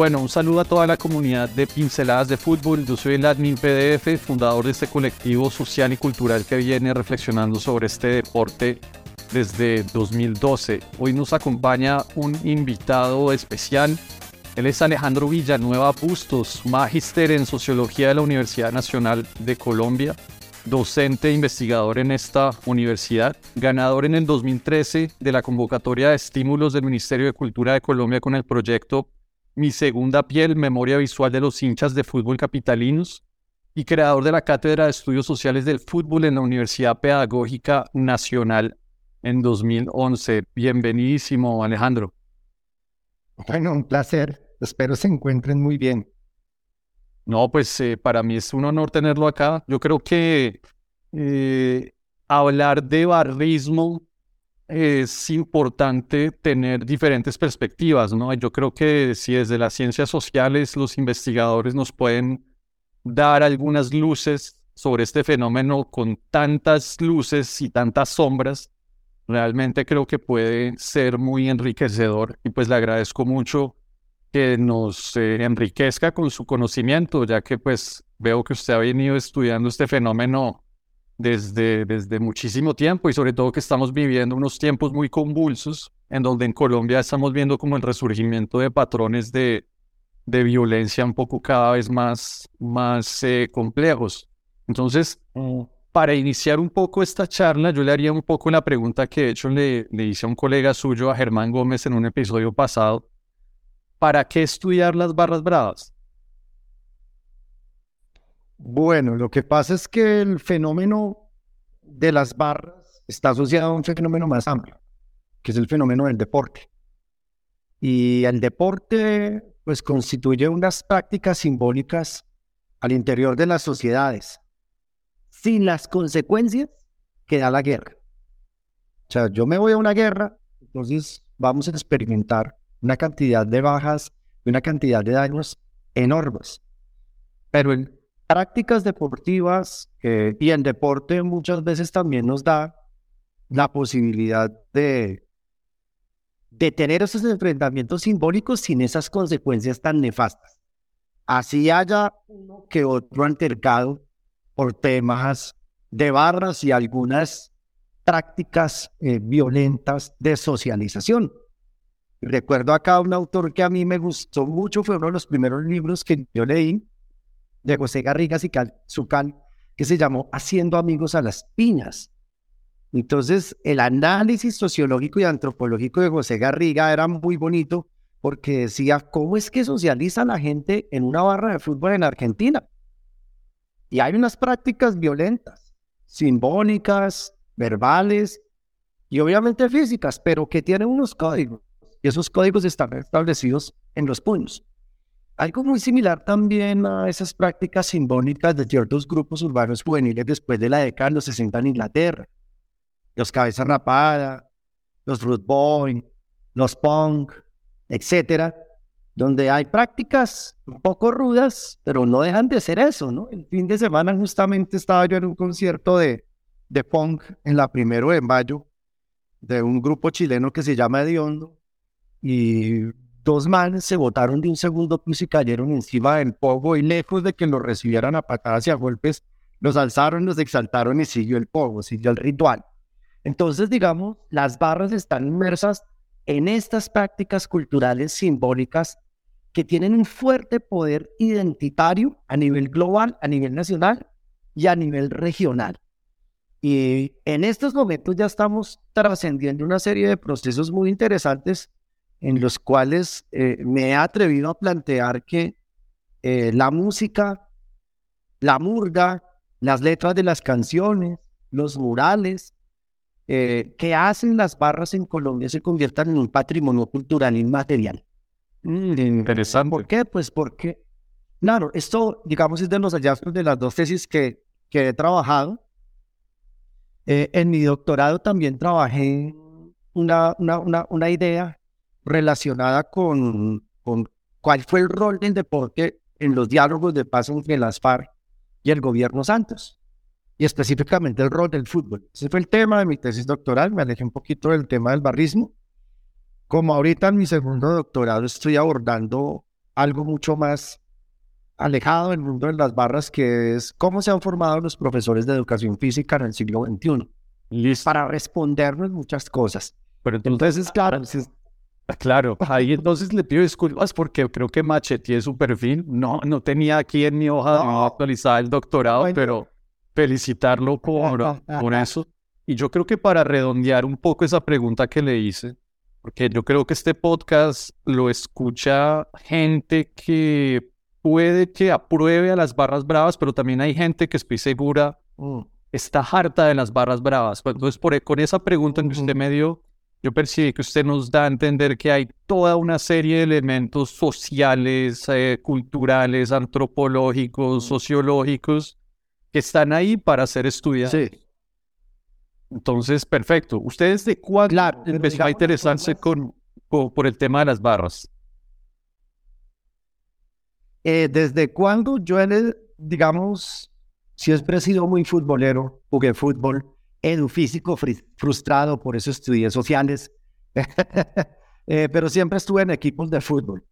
Bueno, un saludo a toda la comunidad de Pinceladas de Fútbol. Yo soy el admin PDF, fundador de este colectivo social y cultural que viene reflexionando sobre este deporte desde 2012. Hoy nos acompaña un invitado especial. Él es Alejandro Villanueva Bustos, magíster en Sociología de la Universidad Nacional de Colombia, docente e investigador en esta universidad, ganador en el 2013 de la convocatoria de estímulos del Ministerio de Cultura de Colombia con el proyecto mi segunda piel, memoria visual de los hinchas de fútbol capitalinos y creador de la Cátedra de Estudios Sociales del Fútbol en la Universidad Pedagógica Nacional en 2011. Bienvenidísimo, Alejandro. Bueno, un placer. Espero se encuentren muy bien. No, pues eh, para mí es un honor tenerlo acá. Yo creo que eh, hablar de barrismo es importante tener diferentes perspectivas, ¿no? Yo creo que si desde las ciencias sociales los investigadores nos pueden dar algunas luces sobre este fenómeno con tantas luces y tantas sombras, realmente creo que puede ser muy enriquecedor y pues le agradezco mucho que nos eh, enriquezca con su conocimiento, ya que pues veo que usted ha venido estudiando este fenómeno desde, desde muchísimo tiempo y sobre todo que estamos viviendo unos tiempos muy convulsos en donde en Colombia estamos viendo como el resurgimiento de patrones de, de violencia un poco cada vez más, más eh, complejos. Entonces, mm. para iniciar un poco esta charla, yo le haría un poco la pregunta que de hecho le, le hice a un colega suyo, a Germán Gómez, en un episodio pasado. ¿Para qué estudiar las barras bravas? Bueno, lo que pasa es que el fenómeno de las barras está asociado a un fenómeno más amplio, que es el fenómeno del deporte. Y el deporte, pues, constituye unas prácticas simbólicas al interior de las sociedades, sin las consecuencias que da la guerra. O sea, yo me voy a una guerra, entonces vamos a experimentar una cantidad de bajas y una cantidad de daños enormes. Pero el prácticas deportivas y el deporte muchas veces también nos da la posibilidad de, de tener esos enfrentamientos simbólicos sin esas consecuencias tan nefastas. Así haya uno que otro altercado por temas de barras y algunas prácticas eh, violentas de socialización. Recuerdo acá un autor que a mí me gustó mucho, fue uno de los primeros libros que yo leí, de José Garriga Zucal, que se llamó Haciendo amigos a las piñas. Entonces, el análisis sociológico y antropológico de José Garriga era muy bonito porque decía, ¿cómo es que socializa la gente en una barra de fútbol en Argentina? Y hay unas prácticas violentas, simbólicas, verbales y obviamente físicas, pero que tienen unos códigos. Y esos códigos están establecidos en los puños. Algo muy similar también a esas prácticas simbólicas de ciertos grupos urbanos juveniles después de la década de los 60 en Inglaterra. Los cabezas rapada, los root boy, los punk, etcétera, donde hay prácticas un poco rudas, pero no dejan de ser eso, ¿no? El fin de semana justamente estaba yo en un concierto de, de punk en la primero de mayo de un grupo chileno que se llama Ediondo y dos manes se botaron de un segundo piso y cayeron encima del pogo y lejos de que los recibieran a patadas y a golpes, los alzaron, los exaltaron y siguió el pogo, siguió el ritual. Entonces, digamos, las barras están inmersas en estas prácticas culturales simbólicas que tienen un fuerte poder identitario a nivel global, a nivel nacional y a nivel regional. Y en estos momentos ya estamos trascendiendo una serie de procesos muy interesantes en los cuales eh, me he atrevido a plantear que eh, la música, la murga las letras de las canciones, los murales, eh, que hacen las barras en Colombia se conviertan en un patrimonio cultural inmaterial. Mm, interesante. ¿Por qué? Pues porque, claro, esto, digamos, es de los hallazgos de las dos tesis que, que he trabajado. Eh, en mi doctorado también trabajé una, una, una, una idea relacionada con, con cuál fue el rol del deporte en los diálogos de paz entre las FARC y el gobierno Santos, y específicamente el rol del fútbol. Ese fue el tema de mi tesis doctoral, me alejé un poquito del tema del barrismo. Como ahorita en mi segundo doctorado estoy abordando algo mucho más alejado del mundo de las barras, que es cómo se han formado los profesores de educación física en el siglo XXI. Listo. Para respondernos muchas cosas. Pero entonces, claro, Claro, ahí entonces le pido disculpas porque creo que macheteé su perfil. No, no tenía aquí en mi hoja no. actualizada el doctorado, pero felicitarlo por, por eso. Y yo creo que para redondear un poco esa pregunta que le hice, porque yo creo que este podcast lo escucha gente que puede que apruebe a las barras bravas, pero también hay gente que estoy segura mm. está harta de las barras bravas. Pues, entonces, por, con esa pregunta que usted me dio, yo percibí que usted nos da a entender que hay toda una serie de elementos sociales, eh, culturales, antropológicos, sociológicos, que están ahí para ser estudiados. Sí. Entonces, perfecto. ¿Ustedes de cuándo claro, empezó a interesarse con, con, por el tema de las barras? Eh, ¿Desde cuándo yo, digamos, siempre he sido muy futbolero, jugué fútbol, edufísico frustrado, por eso estudié sociales, eh, pero siempre estuve en equipos de fútbol.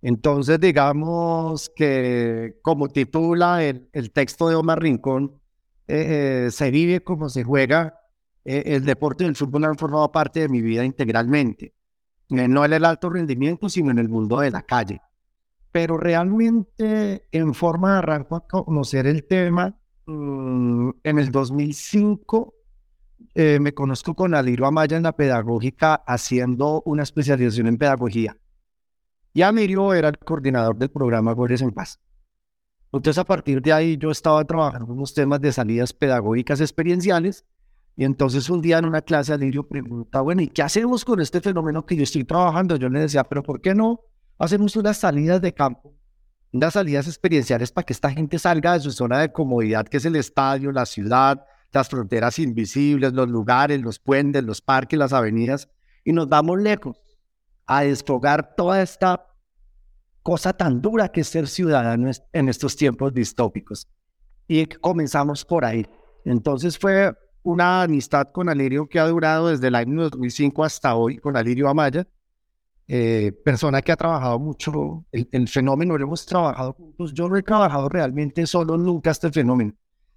Entonces, digamos que como titula el, el texto de Omar Rincón, eh, eh, se vive como se juega. el deporte del fútbol ha formado parte de mi vida integralmente, no en el alto rendimiento, sino en el mundo de la calle. Pero realmente en forma de arranco a conocer el tema, mmm, en el 2005 eh, me conozco con Alirio Amaya en la pedagógica haciendo una especialización en pedagogía. Y Alirio era el coordinador del programa Goles en Paz. Entonces, a partir de ahí, yo estaba trabajando en unos temas de salidas pedagógicas experienciales. Y entonces, un día en una clase, Alirio pregunta: Bueno, ¿y qué hacemos con este fenómeno que yo estoy trabajando? Yo le decía: ¿Pero por qué no hacemos unas salidas de campo? Unas salidas experienciales para que esta gente salga de su zona de comodidad, que es el estadio, la ciudad, las fronteras invisibles, los lugares, los puentes, los parques, las avenidas, y nos vamos lejos a desfogar toda esta cosa tan dura que es ser ciudadano en estos tiempos distópicos. Y comenzamos por ahí. Entonces fue una amistad con Alirio que ha durado desde el año 2005 hasta hoy, con Alirio Amaya, eh, persona que ha trabajado mucho el, el, fenómeno, lo hemos trabajado juntos. Yo no he trabajado realmente solo nunca este fenómeno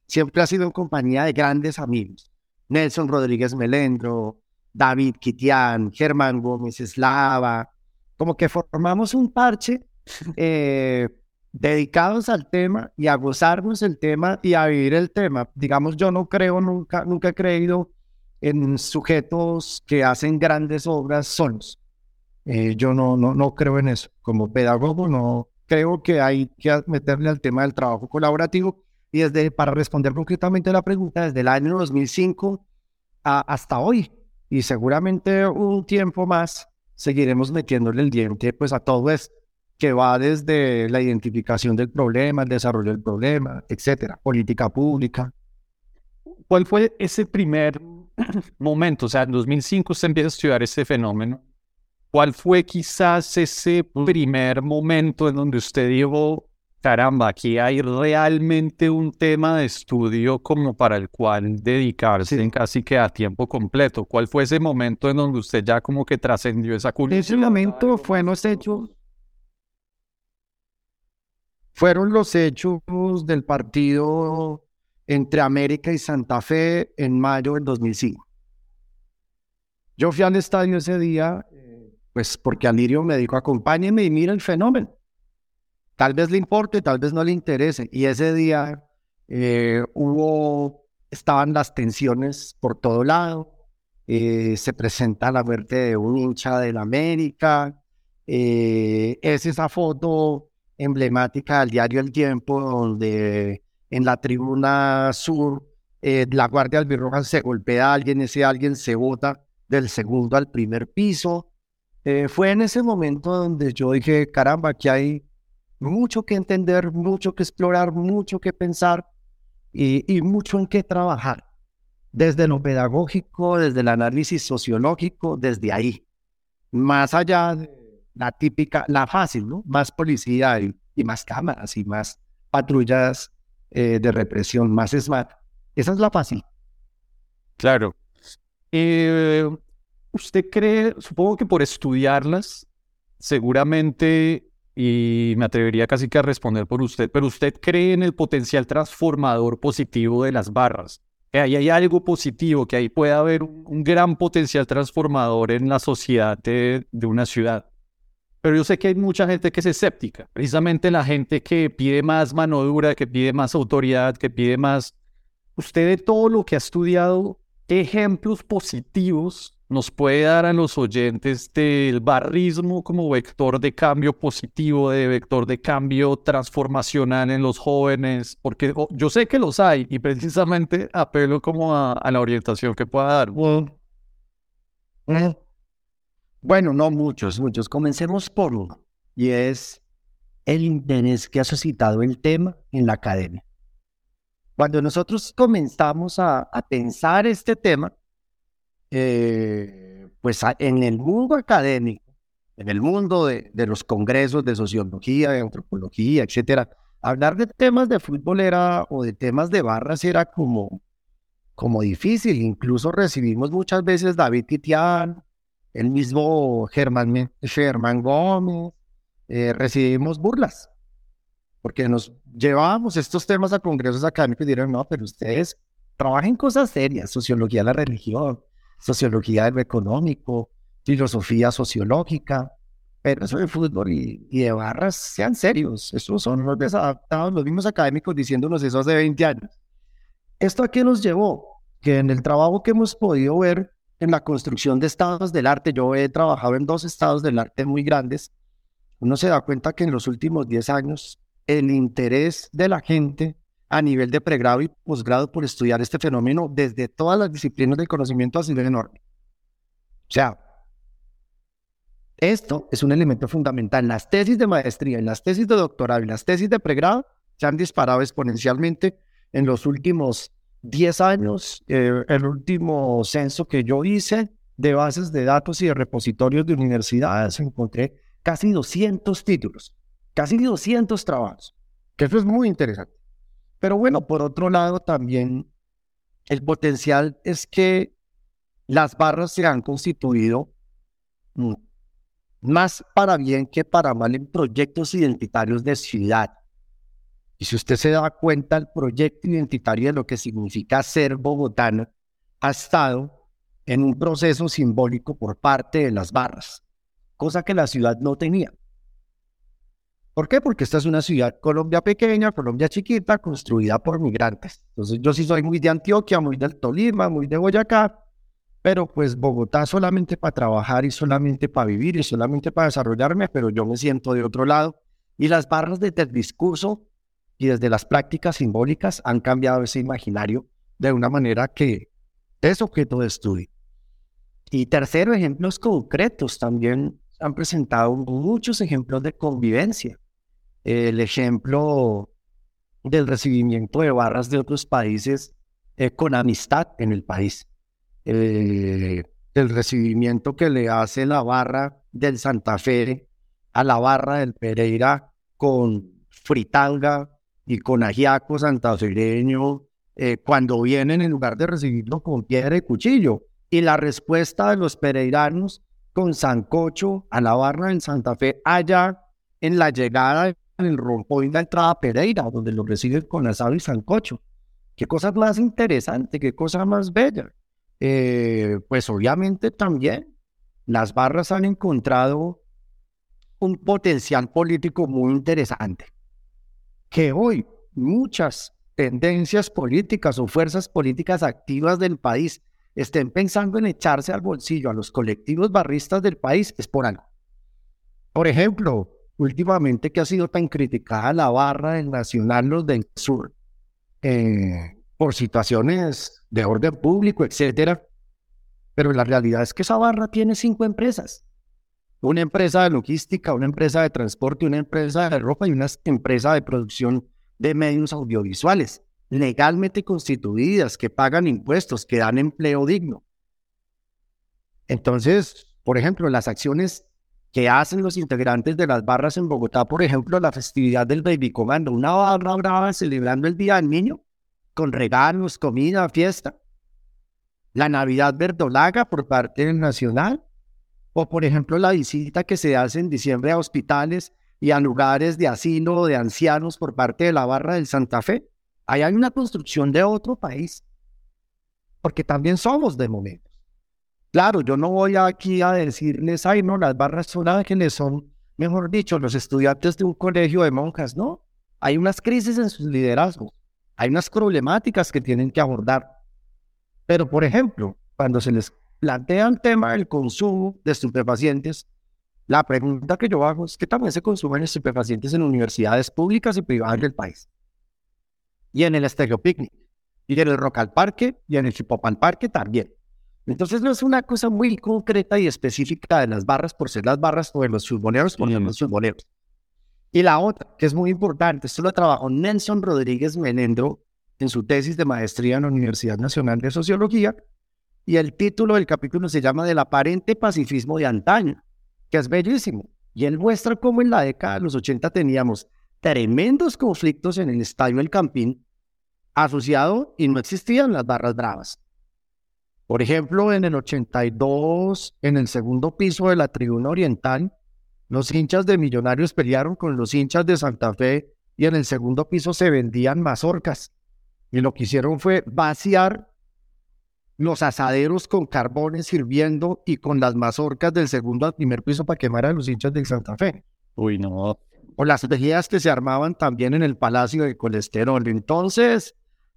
siempre ha sido en compañía de grandes amigos. Nelson Rodríguez Melendro, David Kitian, Germán Gómez Eslava, como que formamos un parche eh, dedicados al tema y a gozarnos el tema y a vivir el tema. Digamos, yo no creo, nunca, nunca he creído en sujetos que hacen grandes obras solos. Eh, yo no, no, no creo en eso. Como pedagogo, no creo que hay que meterle al tema del trabajo colaborativo y desde, para responder concretamente a la pregunta, desde el año 2005 a, hasta hoy, y seguramente un tiempo más, seguiremos metiéndole el diente pues a todo esto, que va desde la identificación del problema, el desarrollo del problema, etcétera, política pública. ¿Cuál fue ese primer momento? O sea, en 2005 usted empieza a estudiar ese fenómeno. ¿Cuál fue quizás ese primer momento en donde usted dijo, caramba, aquí hay realmente un tema de estudio como para el cual dedicarse casi que a tiempo completo. ¿Cuál fue ese momento en donde usted ya como que trascendió esa cultura? Ese momento fue los hechos, fueron los hechos del partido entre América y Santa Fe en mayo del 2005. Yo fui al estadio ese día, eh, pues porque Alirio me dijo, acompáñeme y mira el fenómeno. Tal vez le importe, tal vez no le interese. Y ese día eh, hubo, estaban las tensiones por todo lado. Eh, se presenta la muerte de un hincha del América. Eh, es esa foto emblemática del diario El Tiempo donde en la tribuna sur, la Guardia Albirroja se golpea a alguien, ese alguien se bota del segundo al primer piso. Fue en ese momento donde yo dije, caramba, aquí hay mucho que entender, mucho que explorar, mucho que pensar y, y mucho en qué trabajar. Desde lo pedagógico, desde el análisis sociológico, desde ahí. Más allá de la típica, la fácil, ¿no? Más policía y, más cámaras y más patrullas eh, de represión, más smart. Esa es la fácil. Claro. Eh, ¿Usted cree, supongo que por estudiarlas, seguramente, y me atrevería casi que a responder por usted, pero usted cree en el potencial transformador positivo de las barras? Que ahí hay algo positivo, que ahí puede haber un, gran potencial transformador en la sociedad de una ciudad. Pero yo sé que hay mucha gente que es escéptica, precisamente la gente que pide más mano dura, que pide más autoridad, que pide más... Usted de todo lo que ha estudiado, ¿qué ejemplos positivos nos puede dar a los oyentes del barrismo como vector de cambio positivo, de vector de cambio transformacional en los jóvenes? Porque oh, yo sé que los hay y precisamente apelo como a, la orientación que pueda dar. Bueno, no muchos, muchos. Comencemos por uno, y es el interés que ha suscitado el tema en la academia. Cuando nosotros comenzamos a, pensar este tema, eh, pues en el mundo académico, en el mundo de, los congresos de sociología, de antropología, etcétera, hablar de temas de fútbol era, o de temas de barras era como, como difícil. Incluso recibimos muchas veces David Titián, el mismo Germán, Germán Gómez, eh, recibimos burlas, porque nos llevábamos estos temas a congresos académicos y dijeron, no, pero ustedes trabajen cosas serias, sociología de la religión, sociología de lo económico, filosofía sociológica, pero eso de fútbol y, de barras, sean serios, estos son los desadaptados, los mismos académicos diciéndonos eso hace 20 años. ¿Esto a qué nos llevó? Que en el trabajo que hemos podido ver en la construcción de estados del arte. Yo he trabajado en dos estados del arte muy grandes. Uno se da cuenta que en los últimos 10 años el interés de la gente a nivel de pregrado y posgrado por estudiar este fenómeno desde todas las disciplinas del conocimiento ha sido enorme. O sea, esto es un elemento fundamental. Las tesis de maestría, en las tesis de doctorado y las tesis de pregrado se han disparado exponencialmente en los últimos 10 años, eh, el último censo que yo hice de bases de datos y de repositorios de universidades, encontré casi 200 títulos, casi 200 trabajos, que eso es muy interesante. Pero bueno, por otro lado, también el potencial es que las barras se han constituido mm, más para bien que para mal en proyectos identitarios de ciudad y si usted se da cuenta, el proyecto identitario de lo que significa ser bogotano ha estado en un proceso simbólico por parte de las barras, cosa que la ciudad no tenía. ¿Por qué? Porque esta es una ciudad Colombia pequeña, Colombia chiquita, construida por migrantes. Entonces yo sí soy muy de Antioquia, muy del Tolima, muy de Boyacá, pero pues Bogotá solamente para trabajar y solamente para vivir y solamente para desarrollarme, pero yo me siento de otro lado. Y las barras desde el discurso y desde las prácticas simbólicas han cambiado ese imaginario de una manera que es objeto de estudio. Y tercero, ejemplos concretos. También han presentado muchos ejemplos de convivencia. El ejemplo del recibimiento de barras de otros países eh, con amistad en el país. Eh, el recibimiento que le hace la barra del Santa Fe a la barra del Pereira con fritanga, y con ajiaco santafereño eh, cuando vienen en lugar de recibirlo con piedra y cuchillo. Y la respuesta de los pereiranos con sancocho a la barra en Santa Fe, allá en la llegada, el rompón la entrada Pereira, donde lo reciben con asado y sancocho. Qué cosa más interesante, qué cosa más bella. Eh, pues obviamente también las barras han encontrado un potencial político muy interesante que hoy muchas tendencias políticas o fuerzas políticas activas del país estén pensando en echarse al bolsillo a los colectivos barristas del país es por algo. Por ejemplo, últimamente que ha sido tan criticada la barra del Nacional Los del Sur, eh, por situaciones de orden público, etcétera. Pero la realidad es que esa barra tiene cinco empresas. Una empresa de logística, una empresa de transporte, una empresa de ropa y una empresa de producción de medios audiovisuales, legalmente constituidas, que pagan impuestos, que dan empleo digno. Entonces, por ejemplo, las acciones que hacen los integrantes de las barras en Bogotá, por ejemplo, la festividad del Baby Comando, una barra brava celebrando el Día del Niño, con regalos, comida, fiesta. La Navidad verdolaga por parte del Nacional, o por ejemplo la visita que se hace en diciembre a hospitales y a lugares de asilo de ancianos por parte de la barra del Santa Fe. Ahí hay una construcción de otro país, porque también somos de momentos. Claro, yo no voy aquí a decirles, ay, no, las barras son ángeles, son, mejor dicho, los estudiantes de un colegio de monjas, ¿no? Hay unas crisis en sus liderazgos, hay unas problemáticas que tienen que abordar. Pero, por ejemplo, cuando se les plantea el tema del consumo de estupefacientes, la pregunta que yo hago es que también se consumen estupefacientes en universidades públicas y privadas del país. Y en el Estéreo Picnic, y en el Rock al Parque, y en el Chipopan Parque también. Entonces no es una cosa muy concreta y específica de las barras por ser las barras o de los futboleros por ser los futboleros. Y la otra, que es muy importante, esto lo trabajó Nelson Rodríguez Menendro en su tesis de maestría en la Universidad Nacional de Sociología, y el título del capítulo se llama Del aparente pacifismo de antaño, que es bellísimo. Y él muestra cómo en la década de los 80 teníamos tremendos conflictos en el Estadio El Campín asociado y no existían las barras bravas. Por ejemplo, en el 82, en el segundo piso de la tribuna oriental, los hinchas de Millonarios pelearon con los hinchas de Santa Fe y en el segundo piso se vendían mazorcas. Y lo que hicieron fue vaciar los asaderos con carbones hirviendo y con las mazorcas del segundo al primer piso para quemar a los hinchas de Santa Fe. Uy, no. O las vejigas que se armaban también en el Palacio de Colesterol. Entonces,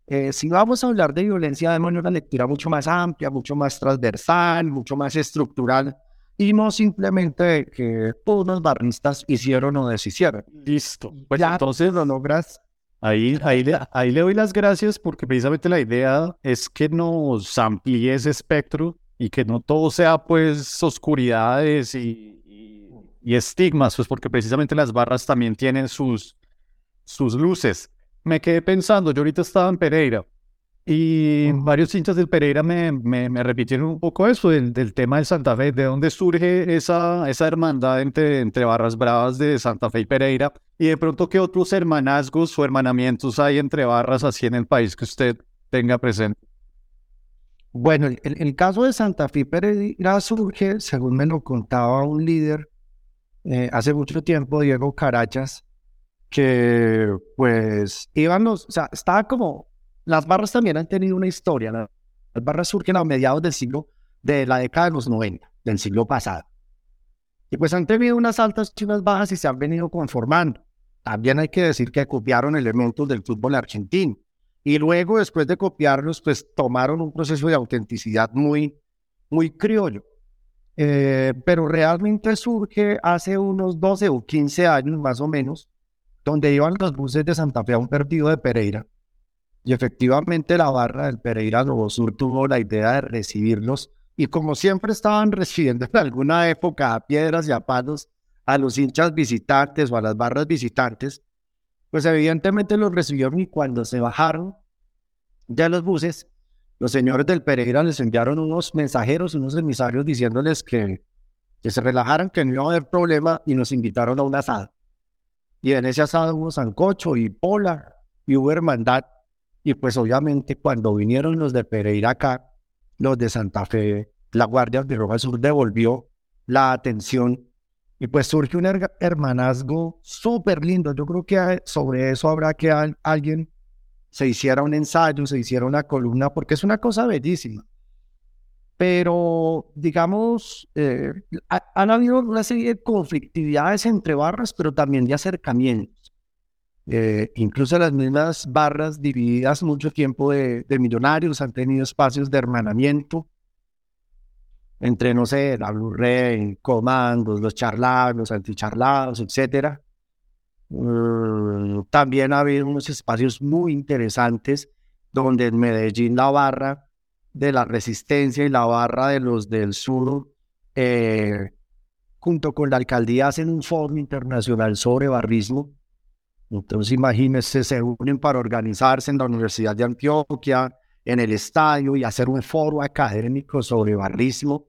eh, si vamos a hablar de violencia, demos una lectura mucho más amplia, mucho más transversal, mucho más estructural y no simplemente que los barristas hicieron o deshicieron. Listo. Pues ya entonces lo logras Ahí, ahí, le, ahí le doy las gracias porque precisamente la idea es que nos amplíe ese espectro y que no todo sea pues oscuridades y, y, estigmas, pues porque precisamente las barras también tienen sus, sus luces. Me quedé pensando, yo ahorita estaba en Pereira y varios hinchas del Pereira me, me, repitieron un poco eso, del, del, tema de Santa Fe, de dónde surge esa, esa hermandad entre, entre Barras Bravas de Santa Fe y Pereira, y de pronto qué otros hermanazgos o hermanamientos hay entre barras así en el país que usted tenga presente. Bueno, el, el caso de Santa Fe y Pereira surge, según me lo contaba un líder eh, hace mucho tiempo, Diego Carachas, que pues iban los, o sea, estaba como las barras también han tenido una historia. Las barras surgen a mediados del siglo, de la década de los 90, del siglo pasado. Y pues han tenido unas altas y unas bajas y se han venido conformando. También hay que decir que copiaron elementos del fútbol argentino. Y luego, después de copiarlos, pues tomaron un proceso de autenticidad muy, muy criollo. Eh, pero realmente surge hace unos 12 o 15 años más o menos, donde iban los buses de Santa Fe a un partido de Pereira y efectivamente la barra del Pereira Nuevo Sur tuvo la idea de recibirlos y como siempre estaban recibiendo en alguna época a piedras y a palos a los hinchas visitantes o a las barras visitantes, pues evidentemente los recibieron y cuando se bajaron de los buses, los señores del Pereira les enviaron unos mensajeros, unos emisarios diciéndoles que, que se relajaran, que no iba a haber problema y nos invitaron a un asado. Y en ese asado hubo sancocho y pola y hubo hermandad y pues obviamente cuando vinieron los de Pereira acá, los de Santa Fe, la Guardia de Roja Sur devolvió la atención y pues surge un hermanazgo súper lindo. Yo creo que sobre eso habrá que alguien se hiciera un ensayo, se hiciera una columna, porque es una cosa bellísima. Pero, digamos, eh, han habido una serie de conflictividades entre barras, pero también de acercamiento. Eh, incluso las mismas barras divididas mucho tiempo de, millonarios han tenido espacios de hermanamiento entre, no sé, la Blu-ray, comandos, los charlados, los anticharlados, etc. Mm, también ha habido unos espacios muy interesantes donde en Medellín la barra de la resistencia y la barra de los del sur, eh, junto con la alcaldía, hacen un foro internacional sobre barrismo. Entonces, imagínense, se unen para organizarse en la Universidad de Antioquia, en el estadio y hacer un foro académico sobre barrismo.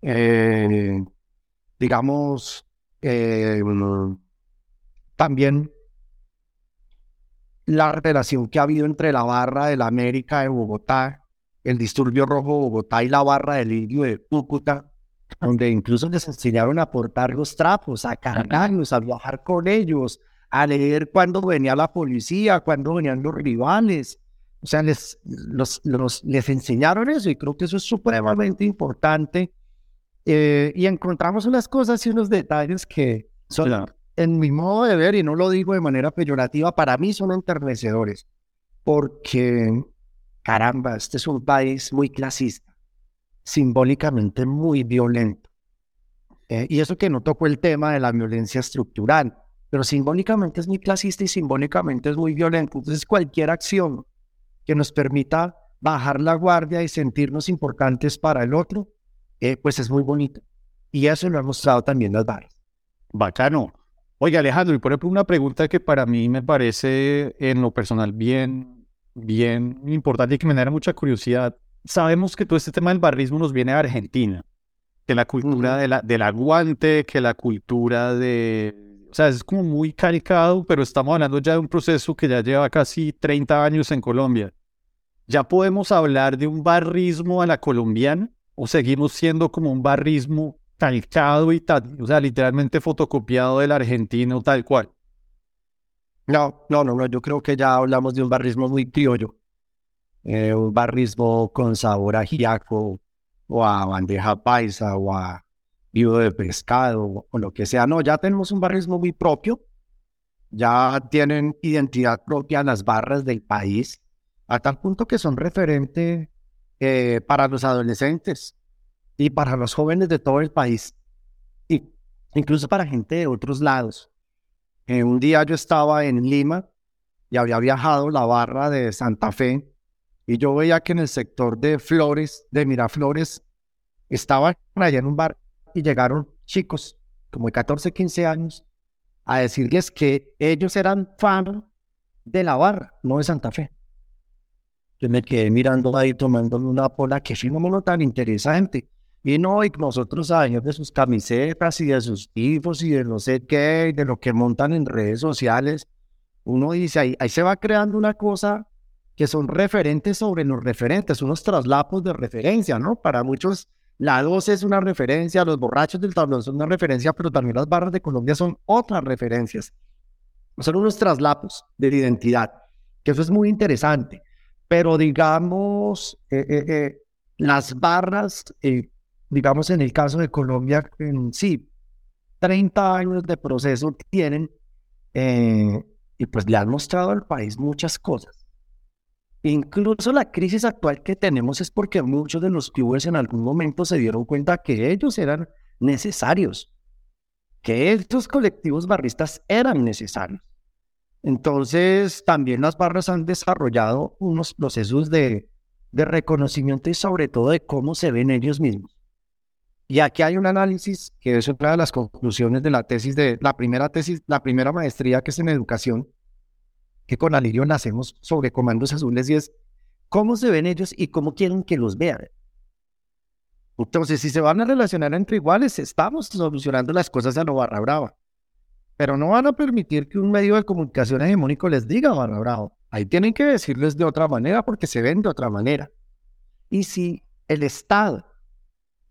Eh, digamos, eh, también la relación que ha habido entre la barra de la América de Bogotá, el disturbio rojo Bogotá y la barra del indio de Cúcuta, donde incluso les enseñaron a portar los trapos, a cargarlos, a viajar con ellos, a leer cuando venía la policía, cuando venían los rivales. O sea, les, los, les enseñaron eso y creo que eso es supremamente importante. Eh, y encontramos unas cosas y unos detalles que son en mi modo de ver, y no lo digo de manera peyorativa, para mí son enternecedores, porque, caramba, este es un país muy clasista, simbólicamente muy violento. Eh, y eso que no tocó el tema de la violencia estructural, pero simbólicamente es muy clasista y simbólicamente es muy violento. Entonces, cualquier acción que nos permita bajar la guardia y sentirnos importantes para el otro, eh, pues es muy bonito. Y eso lo ha mostrado también las barras. Bacano. Oye, Alejandro, y por ejemplo, una pregunta que para mí me parece en lo personal bien, bien importante y que me da mucha curiosidad. Sabemos que todo este tema del barrismo nos viene de Argentina, que la cultura de la, del aguante, que la cultura de... O sea, es como muy caricado, pero estamos hablando ya de un proceso que ya lleva casi 30 años en Colombia. ¿Ya podemos hablar de un barrismo a la colombiana o seguimos siendo como un barrismo calcado y tal, o sea, literalmente fotocopiado del argentino tal cual. No, no, no, no, yo creo que ya hablamos de un barrismo muy criollo, eh, un barrismo con sabor a giaco o a bandeja paisa o a vivo de pescado o lo que sea. No, ya tenemos un barrismo muy propio, ya tienen identidad propia las barras del país, a tal punto que son referente eh, para los adolescentes y para los jóvenes de todo el país, y incluso para gente de otros lados. Eh, un día yo estaba en Lima y había viajado la barra de Santa Fe y yo veía que en el sector de Flores, de Miraflores, estaban allá en un bar y llegaron chicos como de 14, 15 años a decirles que ellos eran fan de la barra, no de Santa Fe. Yo me quedé mirando ahí tomándome una pola, qué fenómeno tan interesante. Y no, y nosotros sabemos de sus camisetas y de sus tifos y de no sé qué, de lo que montan en redes sociales. Uno dice, ahí, ahí se va creando una cosa que son referentes sobre los referentes, unos traslapos de referencia, ¿no? Para muchos, la 12 es una referencia, los borrachos del tablón son una referencia, pero también las barras de Colombia son otras referencias. Son unos traslapos de identidad, que eso es muy interesante. Pero digamos, eh, eh, eh, las barras digamos en el caso de Colombia, en, sí, 30 años de proceso tienen eh, y pues le han mostrado al país muchas cosas. Incluso la crisis actual que tenemos es porque muchos de los clubes en algún momento se dieron cuenta que ellos eran necesarios, que estos colectivos barristas eran necesarios. Entonces, también las barras han desarrollado unos procesos de, de reconocimiento y sobre todo de cómo se ven ellos mismos. Y aquí hay un análisis que es otra de las conclusiones de la tesis de la primera tesis, la primera maestría que es en educación, que con Alirio nacemos sobre comandos azules y es cómo se ven ellos y cómo quieren que los vean. Entonces, si se van a relacionar entre iguales, estamos solucionando las cosas a lo barra brava. Pero no van a permitir que un medio de comunicación hegemónico les diga barra brava. Ahí tienen que decirles de otra manera porque se ven de otra manera. Y si el Estado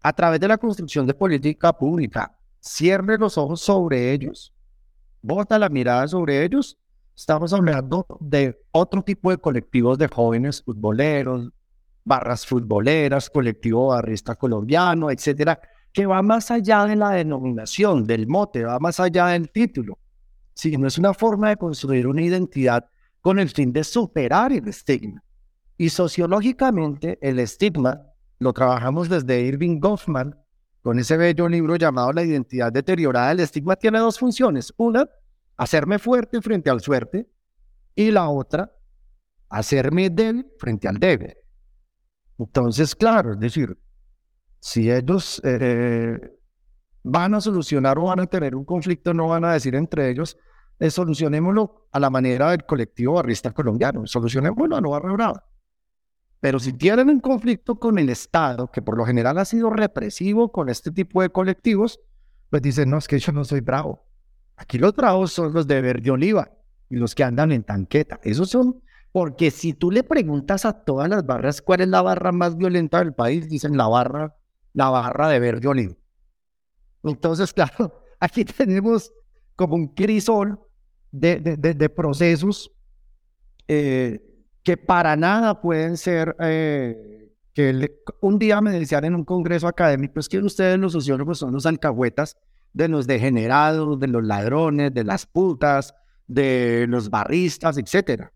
a través de la construcción de política pública, cierre los ojos sobre ellos, bota la mirada sobre ellos. Estamos hablando de otro tipo de colectivos de jóvenes futboleros, barras futboleras, colectivo barrista colombiano, etcétera, que va más allá de la denominación, del mote, va más allá del título. Si no es una forma de construir una identidad con el fin de superar el estigma. Y sociológicamente, el estigma lo trabajamos desde Irving Goffman con ese bello libro llamado La identidad deteriorada. El estigma tiene dos funciones. Una, hacerme fuerte frente al suerte y la otra, hacerme débil frente al débil. Entonces, claro, es decir, si ellos eh, van a solucionar o van a tener un conflicto, no van a decir entre ellos, eh, solucionémoslo a la manera del colectivo barrista colombiano, solucionémoslo a no barra. Pero si tienen un conflicto con el Estado, que por lo general ha sido represivo con este tipo de colectivos, pues dicen, no, es que yo no soy bravo. Aquí los bravos son los de verde oliva y los que andan en tanqueta. Esos son, porque si tú le preguntas a todas las barras cuál es la barra más violenta del país, dicen la barra, la barra de verde oliva. Entonces, claro, aquí tenemos como un crisol de, de, procesos eh, que para nada pueden ser, eh, que un día me decían en un congreso académico, es que ustedes los sociólogos son los alcahuetas de los degenerados, de los ladrones, de las putas, de los barristas, etc.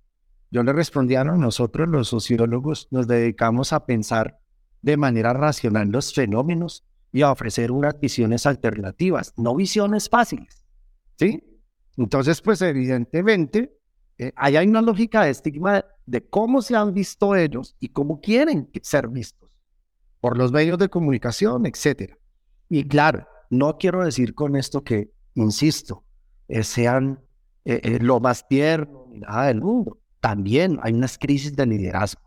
Yo le respondía, no, nosotros los sociólogos nos dedicamos a pensar de manera racional los fenómenos y a ofrecer unas visiones alternativas, no visiones fáciles. ¿Sí? Entonces, pues evidentemente, eh, hay una lógica de estigma de cómo se han visto ellos y cómo quieren ser vistos por los medios de comunicación, etc. Y claro, no quiero decir con esto que, insisto, eh, sean eh, lo más tierno ni nada del mundo. También hay unas crisis de liderazgo.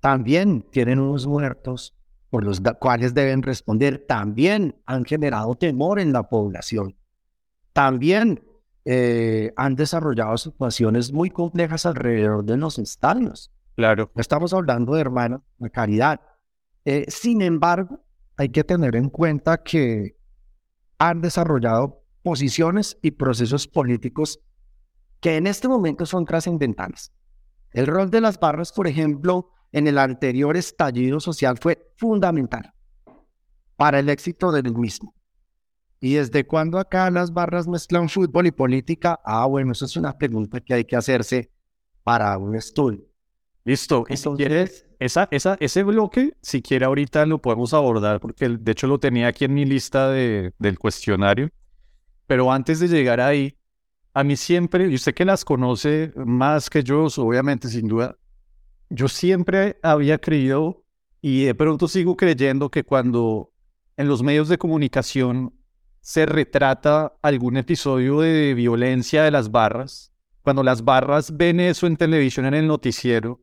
También tienen unos muertos por los cuales deben responder, también han generado temor en la población. También eh, han desarrollado situaciones muy complejas alrededor de los estadios. Claro. Estamos hablando de hermanos de caridad. Eh, sin embargo, hay que tener en cuenta que han desarrollado posiciones y procesos políticos que en este momento son trascendentales. El rol de las barras, por ejemplo, en el anterior estallido social fue fundamental para el éxito del mismo. ¿Y desde cuándo acá las barras mezclan fútbol y política? Ah, bueno, eso es una pregunta que hay que hacerse para un estudio. Listo. Y si quieres, esa, esa, ese bloque, si quiere ahorita lo podemos abordar, porque de hecho lo tenía aquí en mi lista de, del cuestionario. Pero antes de llegar ahí, a mí siempre, y usted que las conoce más que yo, obviamente, sin duda, yo siempre había creído y de pronto sigo creyendo que cuando en los medios de comunicación se retrata algún episodio de violencia de las barras, cuando las barras ven eso en televisión en el noticiero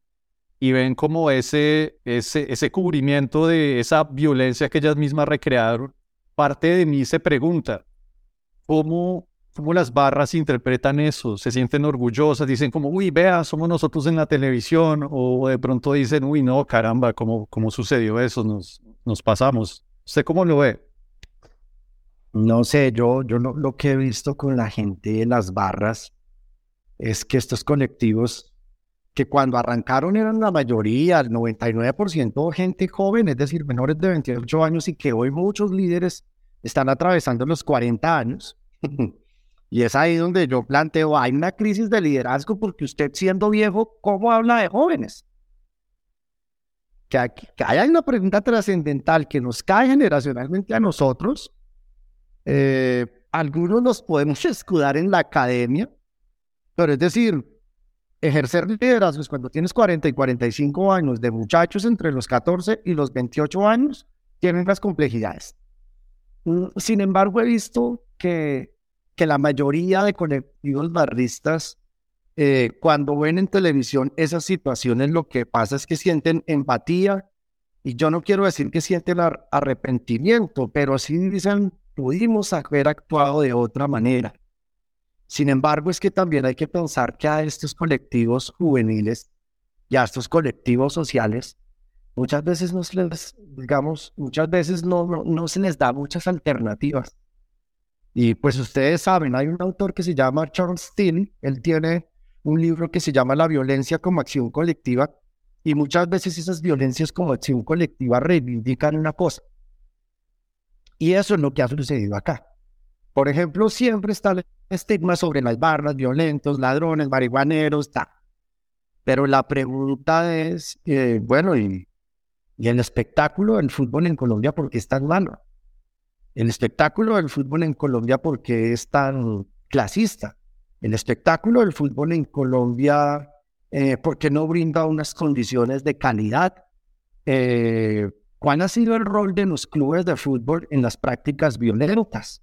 y ven como ese, ese, ese cubrimiento de esa violencia que ellas mismas recrearon, parte de mí se pregunta, ¿cómo cómo las barras interpretan eso, se sienten orgullosas, dicen como, uy, vea, somos nosotros en la televisión, o de pronto dicen, uy, no, caramba, ¿cómo, cómo sucedió eso? Nos, nos pasamos. ¿Usted cómo lo ve? No sé, yo, yo lo, lo que he visto con la gente de las barras es que estos colectivos que cuando arrancaron eran la mayoría, el 99% gente joven, es decir, menores de 28 años y que hoy muchos líderes están atravesando los 40 años. Y es ahí donde yo planteo, hay una crisis de liderazgo porque usted siendo viejo, ¿cómo habla de jóvenes? Que, hay una pregunta trascendental que nos cae generacionalmente a nosotros. Eh, algunos nos podemos escudar en la academia, pero es decir, ejercer liderazgos cuando tienes 40 y 45 años de muchachos entre los 14 y los 28 años, tienen las complejidades. Mm, sin embargo, he visto que que la mayoría de colectivos barristas, eh, cuando ven en televisión esas situaciones, lo que pasa es que sienten empatía, y yo no quiero decir que sienten arrepentimiento, pero sí dicen, pudimos haber actuado de otra manera. Sin embargo, es que también hay que pensar que a estos colectivos juveniles y a estos colectivos sociales, muchas veces no se les, digamos, muchas veces no, no se les da muchas alternativas. Y pues ustedes saben, hay un autor que se llama Charles Steele, él tiene un libro que se llama La violencia como acción colectiva y muchas veces esas violencias como acción colectiva reivindican una cosa. Y eso es lo que ha sucedido acá. Por ejemplo, siempre está el estigma sobre las barras, violentos, ladrones, marihuaneros, tal. Pero la pregunta es, eh, bueno, ¿y, ¿y el espectáculo del fútbol en Colombia por qué es tan malo? el espectáculo del fútbol en Colombia porque es tan clasista. El espectáculo del fútbol en Colombia, eh, ¿por qué no brinda unas condiciones de calidad? Eh, ¿Cuál ha sido el rol de los clubes de fútbol en las prácticas violentas?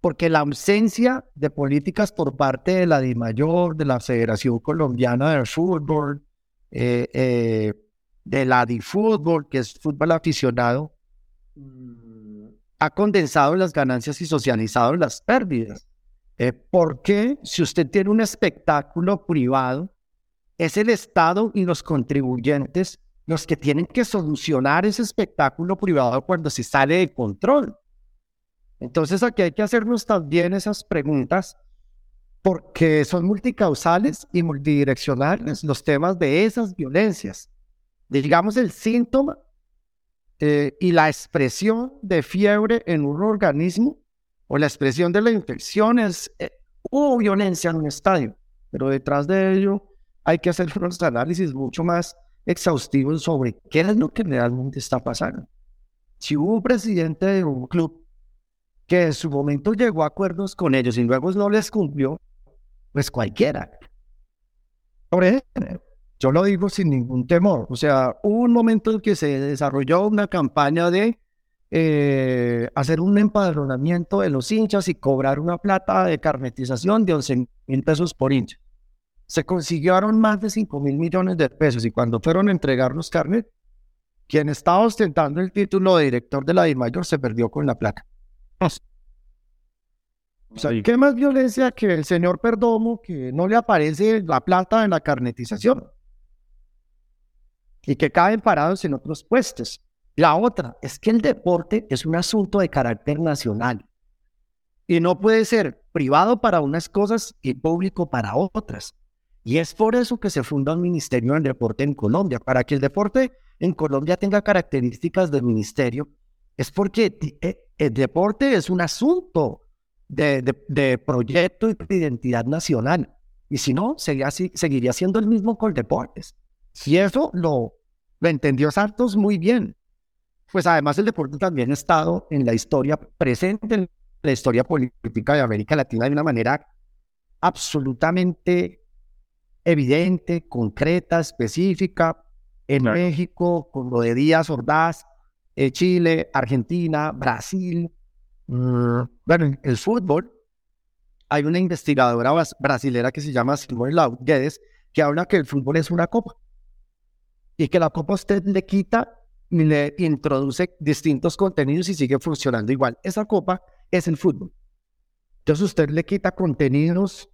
Porque la ausencia de políticas por parte de la DIMAYOR, de la Federación Colombiana de Fútbol, eh, eh, de la DiFútbol, que es fútbol aficionado, ha condensado las ganancias y socializado las pérdidas. Eh, ¿Por qué si usted tiene un espectáculo privado, es el Estado y los contribuyentes los que tienen que solucionar ese espectáculo privado cuando se sale de control. Entonces aquí hay que hacernos también esas preguntas porque son multicausales y multidireccionales los temas de esas violencias. Digamos el síntoma eh, y la expresión de fiebre en un organismo o la expresión de la infección es, eh, hubo violencia en un estadio, pero detrás de ello hay que hacer unos análisis mucho más exhaustivos sobre qué es lo que realmente está pasando. Si hubo un presidente de un club que en su momento llegó a acuerdos con ellos y luego no les cumplió, pues cualquiera. Ejemplo, yo lo digo sin ningún temor. O sea, hubo un momento en que se desarrolló una campaña de eh, hacer un empadronamiento de los hinchas y cobrar una plata de carnetización de 11 mil pesos por hincha se consiguieron más de 5 mil millones de pesos y cuando fueron a entregar los carnet, quien estaba ostentando el título de director de la DIMAYOR se perdió con la placa. O sea, ¿qué más violencia que el señor Perdomo que no le aparece la plata en la carnetización? Y que caen parados en otros puestos. La otra es que el deporte es un asunto de carácter nacional y no puede ser privado para unas cosas y público para otras. Y es por eso que se funda un Ministerio del Deporte en Colombia, para que el deporte en Colombia tenga características del ministerio. Es porque eh, el deporte es un asunto de, proyecto y de identidad nacional. Y si no, seguiría, siendo el mismo con deportes. Y eso lo, lo entendió Santos muy bien. Pues además el deporte también ha estado en la historia presente, en la historia política de América Latina de una manera absolutamente evidente, concreta, específica, en México, con lo de Díaz Ordaz, eh, Chile, Argentina, Brasil. Mm, bueno, el fútbol, hay una investigadora brasilera que se llama Simone Lau Guedes, que habla que el fútbol es una copa y que la copa usted le quita y le introduce distintos contenidos y sigue funcionando igual. Esa copa es el fútbol. Entonces usted le quita contenidos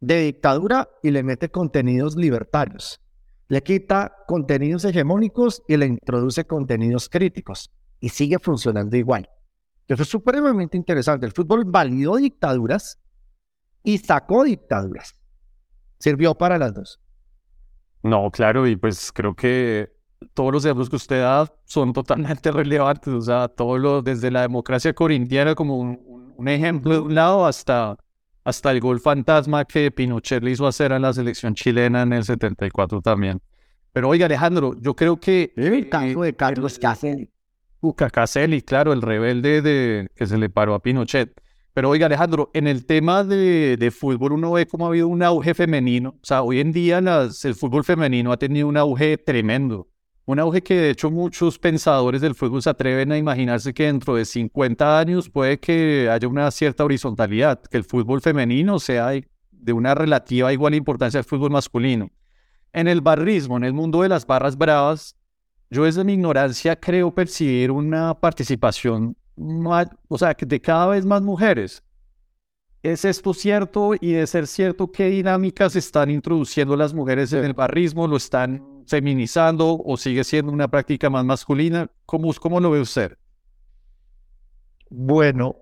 de dictadura y le mete contenidos libertarios. Le quita contenidos hegemónicos y le introduce contenidos críticos. Y sigue funcionando igual. Eso es supremamente interesante. El fútbol validó dictaduras y sacó dictaduras. Sirvió para las dos. No, claro, y pues creo que todos los ejemplos que usted da son totalmente relevantes. O sea, todo lo, desde la democracia corintiana como un, un ejemplo de un lado hasta hasta el gol fantasma que Pinochet le hizo hacer a la selección chilena en el 74 también. Pero oiga, Alejandro, yo creo que... El caso de Carlos Caselli. Caselli, claro, el rebelde de, que se le paró a Pinochet. Pero oiga, Alejandro, en el tema de, de, fútbol uno ve cómo ha habido un auge femenino. O sea, hoy en día las, el fútbol femenino ha tenido un auge tremendo. Un auge que de hecho muchos pensadores del fútbol se atreven a imaginarse que dentro de 50 años puede que haya una cierta horizontalidad, que el fútbol femenino sea de una relativa igual importancia al fútbol masculino. En el barrismo, en el mundo de las barras bravas, yo desde mi ignorancia creo percibir una participación, o sea, de cada vez más mujeres. ¿Es esto cierto? Y de ser cierto, ¿qué dinámicas están introduciendo las mujeres en el barrismo? ¿Lo están feminizando o sigue siendo una práctica más masculina? ¿Cómo, cómo lo ve usted? Bueno.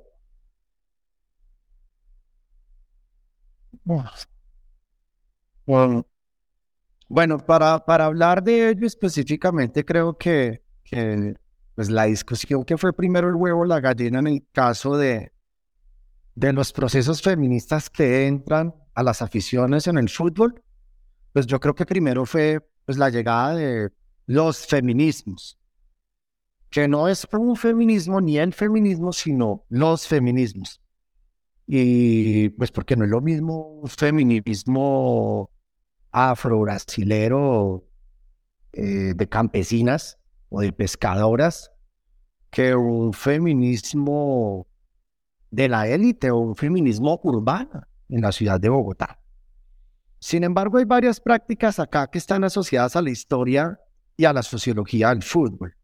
Bueno, para, para hablar de ello específicamente, creo que, que pues la discusión que fue primero el huevo la gallina en el caso de, de los procesos feministas que entran a las aficiones en el fútbol, pues yo creo que primero fue pues la llegada de los feminismos, que no es un feminismo ni el feminismo, sino los feminismos. y pues porque no es lo mismo un feminismo afro-brasilero eh, de campesinas o de pescadoras que un feminismo de la élite o un feminismo urbano en la ciudad de Bogotá. Sin embargo, hay varias prácticas acá que están asociadas a la historia y a la sociología del fútbol.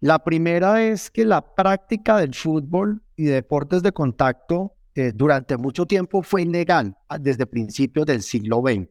La primera es que la práctica del fútbol y deportes de contacto eh, durante mucho tiempo fue ilegal ah, desde principios del siglo XX.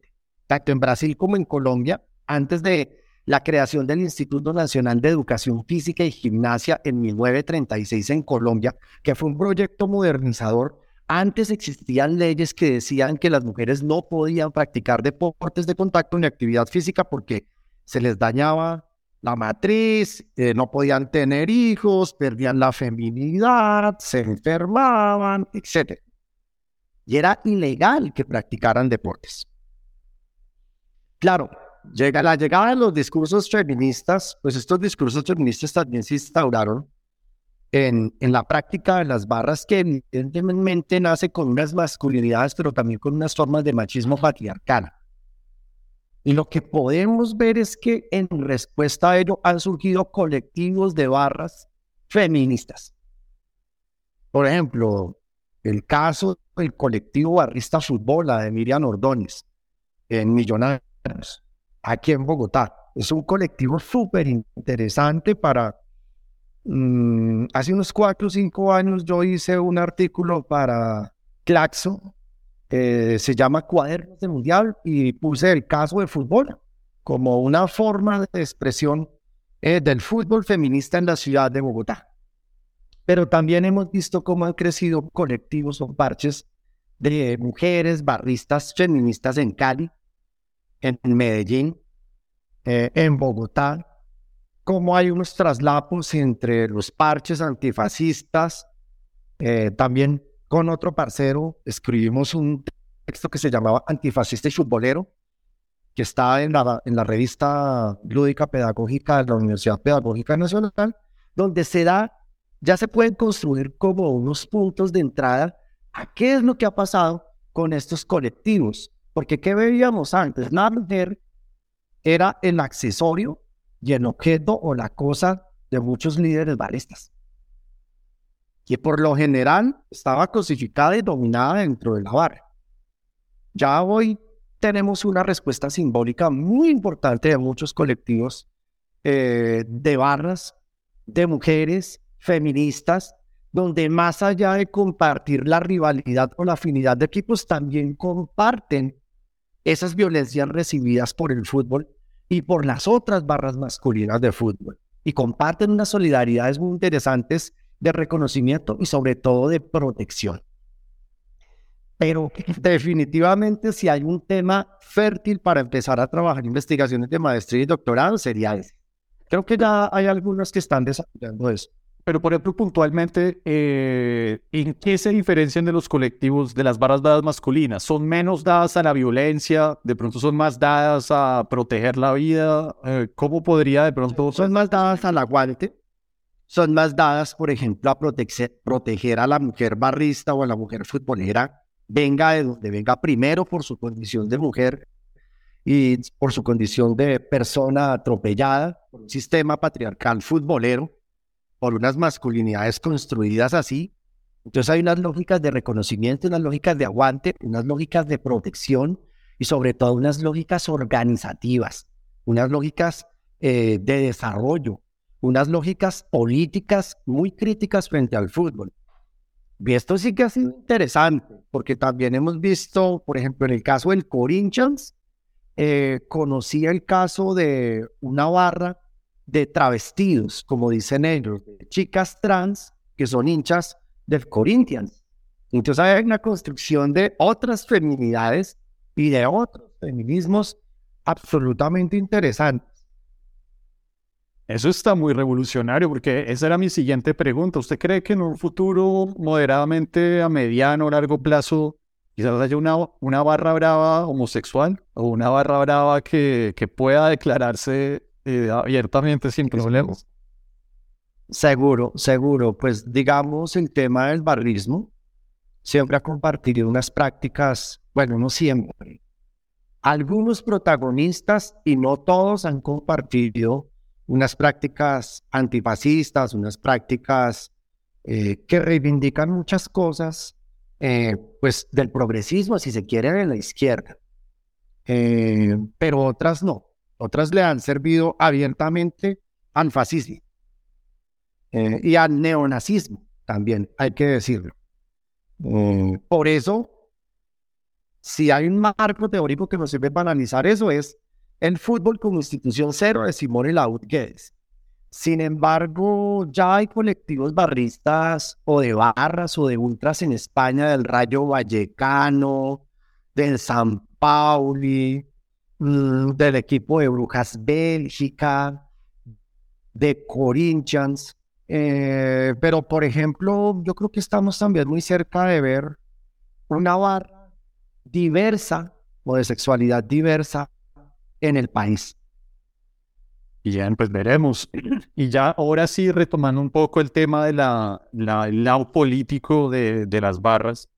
Tanto en Brasil como en Colombia, antes de la creación del Instituto Nacional de Educación Física y Gimnasia en 1936 en Colombia, que fue un proyecto modernizador. Antes existían leyes que decían que las mujeres no podían practicar deportes de contacto ni actividad física porque se les dañaba la matriz, eh, no podían tener hijos, perdían la feminidad, se enfermaban, etc. Y era ilegal que practicaran deportes. Claro, llega, la llegada de los discursos feministas, pues estos discursos feministas también se instauraron en, en la práctica de las barras que evidentemente nace con unas masculinidades, pero también con unas formas de machismo patriarcal. Y lo que podemos ver es que en respuesta a ello han surgido colectivos de barras feministas. Por ejemplo, el caso del colectivo barrista fútbol, de Miriam Ordóñez, en Millonarios, aquí en Bogotá. Es un colectivo súper interesante para... Mm, hace unos cuatro o cinco años yo hice un artículo para Claxo se llama Cuadernos de Mundial y puse el caso de fútbol como una forma de expresión eh, del fútbol feminista en la ciudad de Bogotá. Pero también hemos visto cómo han crecido colectivos o parches de mujeres barristas feministas en Cali, en Medellín, eh, en Bogotá, cómo hay unos traslapos entre los parches antifascistas, también con otro parcero escribimos un texto que se llamaba Antifascista y Futbolero, que está en la, en la revista lúdica pedagógica de la Universidad Pedagógica Nacional, donde se da, ya se pueden construir como unos puntos de entrada a qué es lo que ha pasado con estos colectivos. Porque ¿qué veíamos antes? La mujer era el accesorio y el objeto o la cosa de muchos líderes baristas que por lo general estaba cosificada y dominada dentro de la barra. Ya hoy tenemos una respuesta simbólica muy importante de muchos colectivos eh, de barras, de mujeres feministas, donde más allá de compartir la rivalidad o la afinidad de equipos, también comparten esas violencias recibidas por el fútbol y por las otras barras masculinas de fútbol. Y comparten unas solidaridades muy interesantes de reconocimiento y sobre todo de protección. Pero definitivamente si hay un tema fértil para empezar a trabajar investigaciones de maestría y doctorado sería ese. Creo que ya hay algunos que están desarrollando eso. Pero, por ejemplo, puntualmente, eh, ¿en qué se diferencian de los colectivos de las barras dadas masculinas? ¿Son menos dadas a la violencia? ¿De pronto son más dadas a proteger la vida? Eh, ¿Cómo podría de pronto...? Son más dadas al aguante, son más dadas, por ejemplo, a proteger a la mujer barrista o a la mujer futbolera, venga de donde venga primero por su condición de mujer y por su condición de persona atropellada por un sistema patriarcal futbolero, por unas masculinidades construidas así. Entonces hay unas lógicas de reconocimiento, unas lógicas de aguante, unas lógicas de protección y sobre todo unas lógicas organizativas, unas lógicas eh, de desarrollo, unas lógicas políticas muy críticas frente al fútbol. Y esto sí que ha sido interesante, porque también hemos visto, por ejemplo, en el caso del Corinthians, eh, conocí el caso de una barra de travestidos, como dicen ellos, de chicas trans que son hinchas del Corinthians. Entonces hay una construcción de otras feminidades y de otros feminismos absolutamente interesantes. Eso está muy revolucionario porque esa era mi siguiente pregunta. ¿Usted cree que en un futuro moderadamente a mediano o largo plazo quizás haya una, una barra brava homosexual o una barra brava que, que pueda declararse eh, abiertamente sin problemas? Seguro, seguro. Pues digamos el tema del barrismo siempre ha compartido unas prácticas, bueno, no siempre. Algunos protagonistas y no todos han compartido unas prácticas antifascistas, unas prácticas eh, que reivindican muchas cosas, eh, pues del progresismo, si se quiere, de la izquierda. Eh, pero otras no. Otras le han servido abiertamente al fascismo y al neonazismo también, hay que decirlo. por eso, si hay un marco teórico que nos sirve para analizar eso, es el fútbol como institución cero de Simón y Laud Guedes. Sin embargo, ya hay colectivos barristas o de barras o de ultras en España del Rayo Vallecano, del San Pauli, mm, del equipo de Brujas Bélgica, de Corinthians. Eh, pero, por ejemplo, yo creo que estamos también muy cerca de ver una barra diversa o de sexualidad diversa en el país. Bien, pues veremos. Y ya ahora sí, retomando un poco el tema de la, el lado político de, de las barras,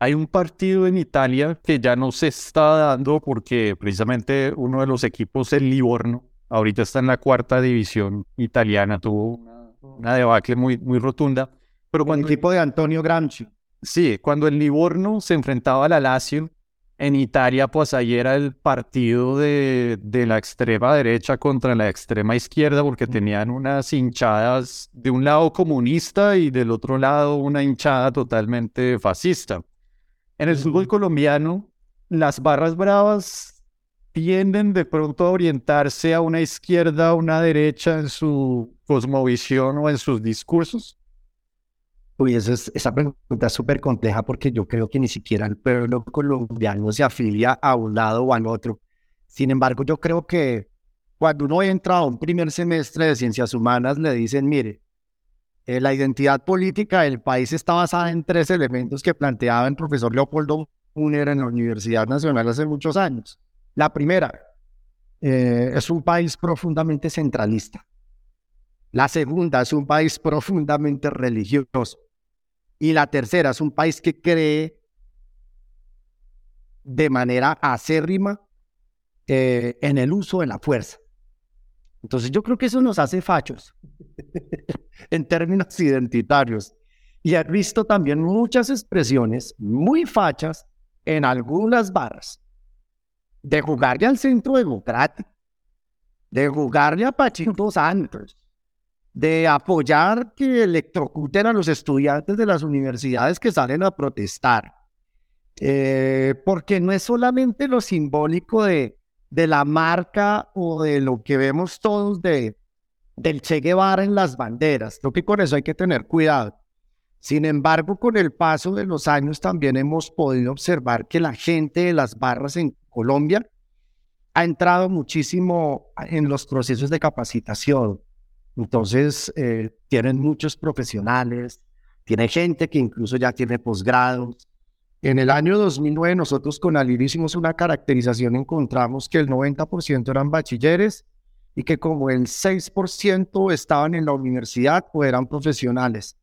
hay un partido en Italia que ya no se está dando porque precisamente uno de los equipos, el Livorno, ahorita está en la cuarta división italiana, tuvo una, debacle muy, muy rotunda. Pero cuando el equipo de Antonio Gramsci. Sí, cuando el Livorno se enfrentaba a la Lazio, en Italia, pues ahí era el partido de, de, la extrema derecha contra la extrema izquierda, porque tenían unas hinchadas de un lado comunista y del otro lado una hinchada totalmente fascista. En el fútbol colombiano, las barras bravas tienden de pronto a orientarse a una izquierda o una derecha en su cosmovisión o en sus discursos. Uy, esa pregunta es súper compleja porque yo creo que ni siquiera el pueblo colombiano se afilia a un lado o al otro. Sin embargo, yo creo que cuando uno entra a un primer semestre de ciencias humanas, le dicen, mire, eh, la identidad política del país está basada en tres elementos que planteaba el profesor Leopoldo Muner en la Universidad Nacional hace muchos años. La primera, eh, es un país profundamente centralista. La segunda, es un país profundamente religioso. Y la tercera es un país que cree de manera acérrima eh, en el uso de la fuerza. Entonces yo creo que eso nos hace fachos en términos identitarios. Y he visto también muchas expresiones muy fachas en algunas barras de jugarle al centro democrático, de jugarle a Pachito Santos, de apoyar que electrocuten a los estudiantes de las universidades que salen a protestar. Eh, porque no es solamente lo simbólico de, de la marca o de lo que vemos todos de, del Che Guevara en las banderas. Creo que con eso hay que tener cuidado. Sin embargo, con el paso de los años también hemos podido observar que la gente de las barras en Colombia ha entrado muchísimo en los procesos de capacitación. Entonces, eh, tienen muchos profesionales, tiene gente que incluso ya tiene posgrados. En el año 2009 nosotros con Alir hicimos una caracterización, encontramos que el 90% eran bachilleres y que como el 6% estaban en la universidad o eran profesionales.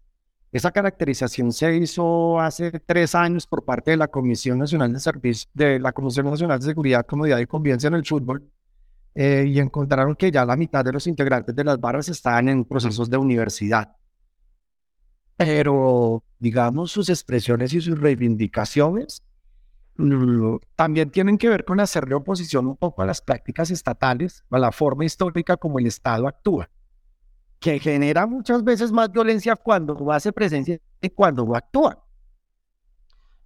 Esa caracterización se hizo hace tres años por parte de la Comisión Nacional de Servicio, de la Comisión Nacional de Seguridad, Comodidad y Convivencia en el fútbol, eh, y encontraron que ya la mitad de los integrantes de las barras estaban en procesos de universidad. Pero, digamos, sus expresiones y sus reivindicaciones también tienen que ver con hacerle oposición un poco a las prácticas estatales, a la forma histórica como el Estado actúa, que genera muchas veces más violencia cuando hace presencia y cuando actúa.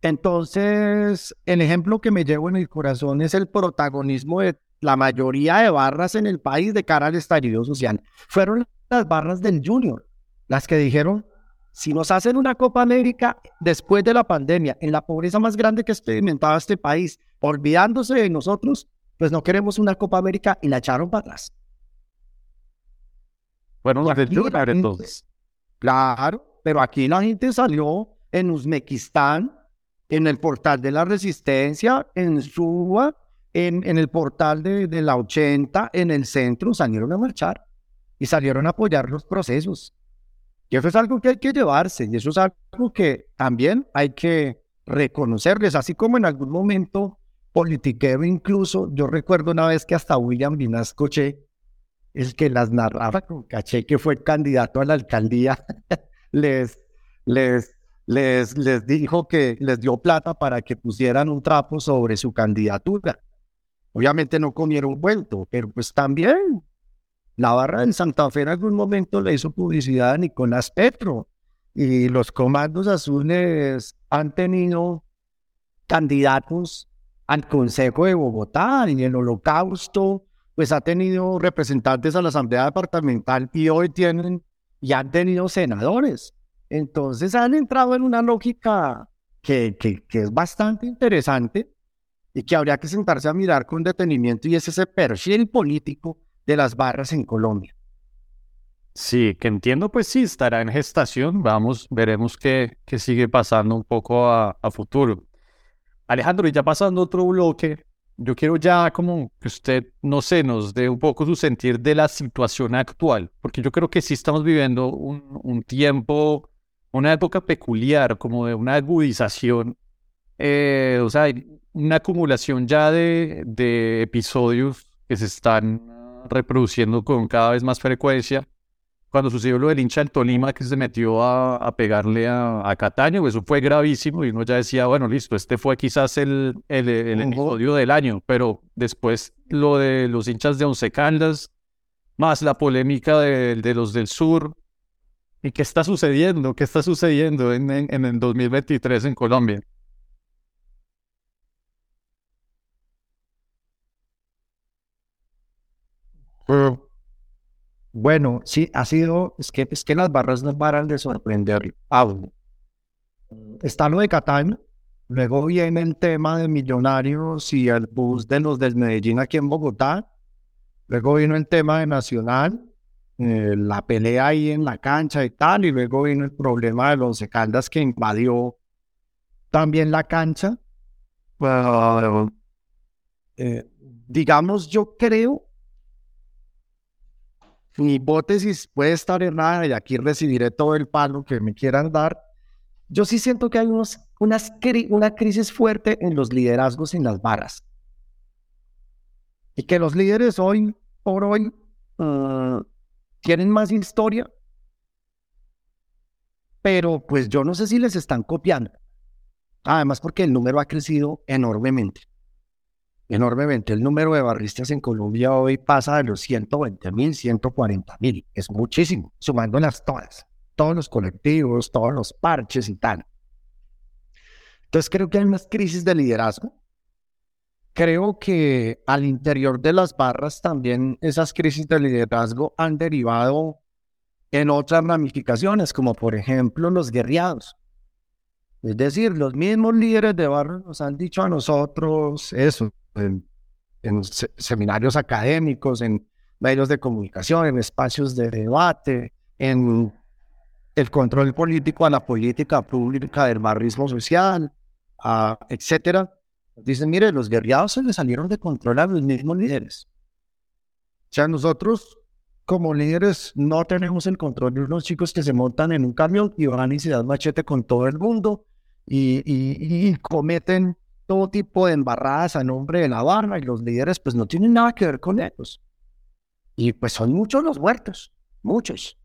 Entonces, el ejemplo que me llevo en el corazón es el protagonismo de la mayoría de barras en el país de cara al estallido social. Fueron las barras del Junior, las que dijeron, si nos hacen una Copa América después de la pandemia, en la pobreza más grande que experimentaba este país, olvidándose de nosotros, pues no queremos una Copa América y la echaron para atrás. Bueno, del Junior entonces. Claro, pero aquí la gente salió en Uzbekistán, en el portal de la resistencia, en Suba, en, el portal de, de, la 80, en el centro, salieron a marchar y salieron a apoyar los procesos. Y eso es algo que hay que llevarse y eso es algo que también hay que reconocerles, así como en algún momento politiquero incluso, yo recuerdo una vez que hasta William Vinas el que las narraba con caché que fue candidato a la alcaldía, les, les, les, les dijo que les dio plata para que pusieran un trapo sobre su candidatura. Obviamente no comieron vuelto, pero pues también la barra en Santa Fe en algún momento le hizo publicidad a Nicolás Petro y los comandos azules han tenido candidatos al Consejo de Bogotá y el Holocausto pues ha tenido representantes a la Asamblea Departamental y hoy tienen y han tenido senadores. Entonces han entrado en una lógica que, que, que es bastante interesante y que habría que sentarse a mirar con detenimiento y es ese perfil político de las barras en Colombia. Sí, que entiendo, pues sí, estará en gestación. Vamos, veremos qué, qué sigue pasando un poco a, a futuro. Alejandro, y ya pasando otro bloque, yo quiero ya como que usted, no sé, nos dé un poco su sentir de la situación actual, porque yo creo que sí estamos viviendo un, un tiempo, una época peculiar, como de una agudización, eh, o sea, una acumulación ya de, de episodios que se están reproduciendo con cada vez más frecuencia cuando sucedió lo del hincha del Tolima que se metió a, pegarle a, Cataño, pues eso fue gravísimo y uno ya decía, bueno, listo, este fue quizás el, el, episodio del año, pero después lo de los hinchas de Once Caldas, más la polémica de, de los del sur. ¿Y qué está sucediendo? ¿Qué está sucediendo en, en, el 2023 en Colombia? Bueno, sí, ha sido, es que, es que las barras no paran de sorprender. Está lo de Catán, luego viene el tema de Millonarios y el bus de los del Medellín aquí en Bogotá, luego vino el tema de Nacional, eh, la pelea ahí en la cancha y tal, y luego vino el problema de los Caldas que invadió también la cancha. Eh, digamos, yo creo mi hipótesis puede estar errada y aquí recibiré todo el palo que me quieran dar. Yo sí siento que hay unos, unas, una crisis fuerte en los liderazgos en las barras. Y que los líderes hoy por hoy ah, tienen más historia, pero pues yo no sé si les están copiando. Además porque el número ha crecido enormemente enormemente. El número de barristas en Colombia hoy pasa de los 120 mil, 140 mil. Es muchísimo, sumándolas todas, todos los colectivos, todos los parches y tal. Entonces creo que hay unas crisis de liderazgo. Creo que al interior de las barras también esas crisis de liderazgo han derivado en otras ramificaciones, como por ejemplo los guerriados. Es decir, los mismos líderes de barras nos han dicho a nosotros eso, en, seminarios académicos, en medios de comunicación, en espacios de debate, en el control político a la política pública del barrismo social, etcétera. Dicen, mire, los guerriados se les salieron de control a los mismos líderes. O sea, nosotros como líderes no tenemos el control de unos chicos que se montan en un camión y van y se dan machete con todo el mundo y, y cometen todo tipo de embarradas a nombre de la barra y los líderes pues no tienen nada que ver con ellos. Y pues son muchos los muertos, muchos.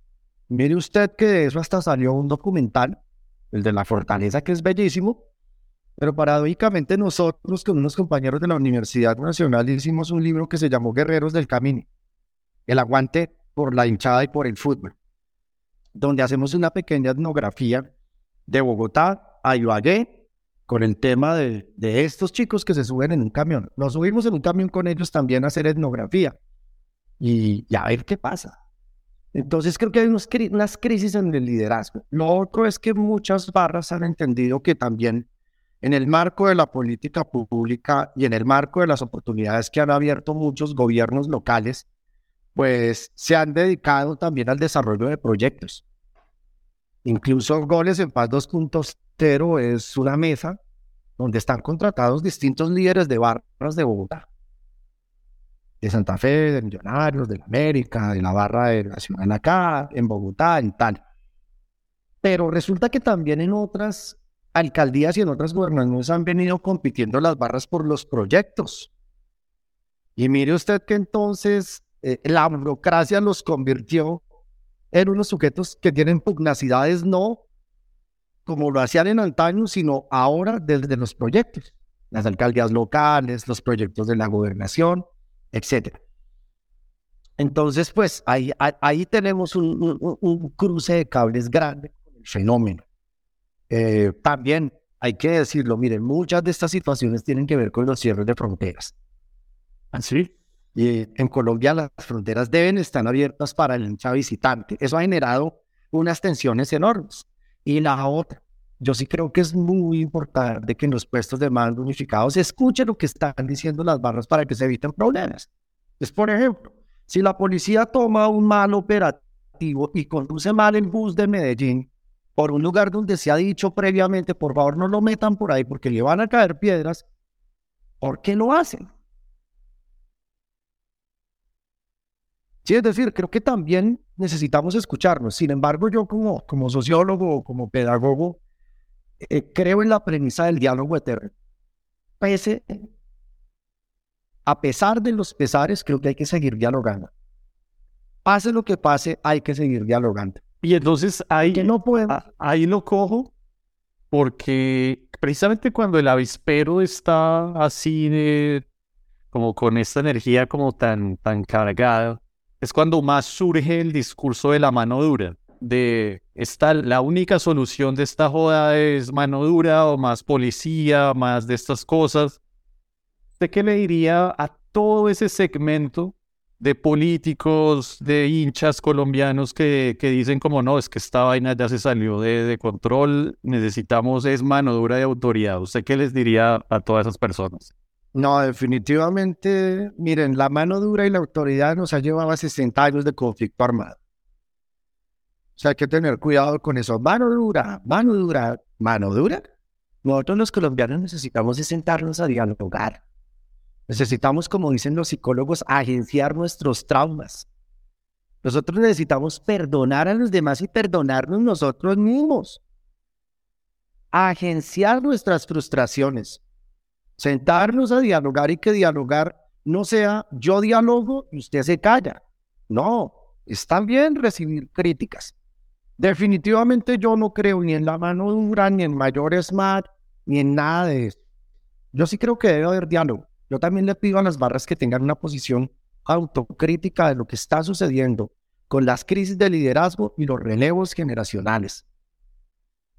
Mire usted que de eso hasta salió un documental, el de la fortaleza, que es bellísimo, pero paradójicamente nosotros con unos compañeros de la Universidad Nacional hicimos un libro que se llamó Guerreros del Camino, el aguante por la hinchada y por el fútbol, donde hacemos una pequeña etnografía de Bogotá a Ibagué con el tema de, estos chicos que se suben en un camión. Nos subimos en un camión con ellos también a hacer etnografía y, a ver qué pasa. Entonces creo que hay unas crisis en el liderazgo. Lo otro es que muchas barras han entendido que también en el marco de la política pública y en el marco de las oportunidades que han abierto muchos gobiernos locales, pues se han dedicado también al desarrollo de proyectos. Incluso Goles en Paz 2.0 es una mesa donde están contratados distintos líderes de barras de Bogotá, de Santa Fe, de Millonarios, de la América, de la barra de Nacional acá, en Bogotá, en tal. Pero resulta que también en otras alcaldías y en otras gobernaciones han venido compitiendo las barras por los proyectos. Y mire usted que entonces eh, la burocracia los convirtió en unos sujetos que tienen pugnacidades no como lo hacían en antaño, sino ahora desde los proyectos, las alcaldías locales, los proyectos de la gobernación, etc. Entonces, pues ahí, ahí tenemos un, cruce de cables grande con el fenómeno. Eh, también hay que decirlo, miren, muchas de estas situaciones tienen que ver con los cierres de fronteras. ¿Así? ¿Ah, y en Colombia las fronteras deben estar abiertas para el hincha visitante. Eso ha generado unas tensiones enormes. Y la otra, yo sí creo que es muy importante que en los puestos de mando unificados se escuche lo que están diciendo las barras para que se eviten problemas. Es, por ejemplo, si la policía toma un mal operativo y conduce mal el bus de Medellín por un lugar donde se ha dicho previamente, por favor no lo metan por ahí porque le van a caer piedras, ¿por qué lo hacen? Sí, es decir, creo que también necesitamos escucharnos. Sin embargo, yo como, como sociólogo, como pedagogo, eh, creo en la premisa del diálogo eterno. Pese, a pesar de los pesares, creo que hay que seguir dialogando. Pase lo que pase, hay que seguir dialogando. Y entonces ahí, que no ahí lo cojo porque precisamente cuando el avispero está así de, como con esta energía como tan, tan cargada, es cuando más surge el discurso de la mano dura, de esta, la única solución de esta joda es mano dura o más policía, más de estas cosas. ¿De qué le diría a todo ese segmento de políticos, de hinchas colombianos que, que dicen como no, es que esta vaina ya se salió de, de control, necesitamos es mano dura de autoridad? ¿Usted qué les diría a todas esas personas? No, definitivamente, miren, la mano dura y la autoridad nos ha llevado a 60 años de conflicto armado. O sea, hay que tener cuidado con eso. Mano dura, mano dura, mano dura. Nosotros los colombianos necesitamos sentarnos a dialogar. Necesitamos, como dicen los psicólogos, agenciar nuestros traumas. Nosotros necesitamos perdonar a los demás y perdonarnos nosotros mismos. Agenciar nuestras frustraciones sentarnos a dialogar y que dialogar no sea yo dialogo y usted se calla. No, está bien recibir críticas. Definitivamente yo no creo ni en la mano dura, ni en mayor SMAT, ni en nada de eso. Yo sí creo que debe haber diálogo. Yo también le pido a las barras que tengan una posición autocrítica de lo que está sucediendo con las crisis de liderazgo y los relevos generacionales.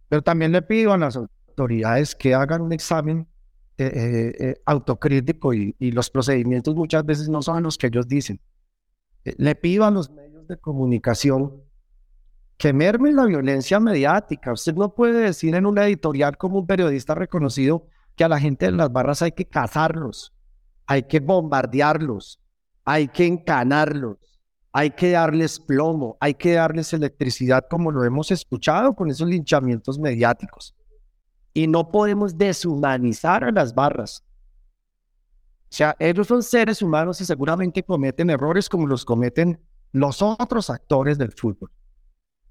Pero también le pido a las autoridades que hagan un examen eh, eh, eh, autocrítico y, los procedimientos muchas veces no son los que ellos dicen. le pido a los medios de comunicación que mermen la violencia mediática. Usted no puede decir en una editorial como un periodista reconocido que a la gente de las barras hay que cazarlos, hay que bombardearlos, hay que encanarlos, hay que darles plomo, hay que darles electricidad como lo hemos escuchado con esos linchamientos mediáticos. Y no podemos deshumanizar a las barras. O sea, ellos son seres humanos y seguramente cometen errores como los cometen los otros actores del fútbol.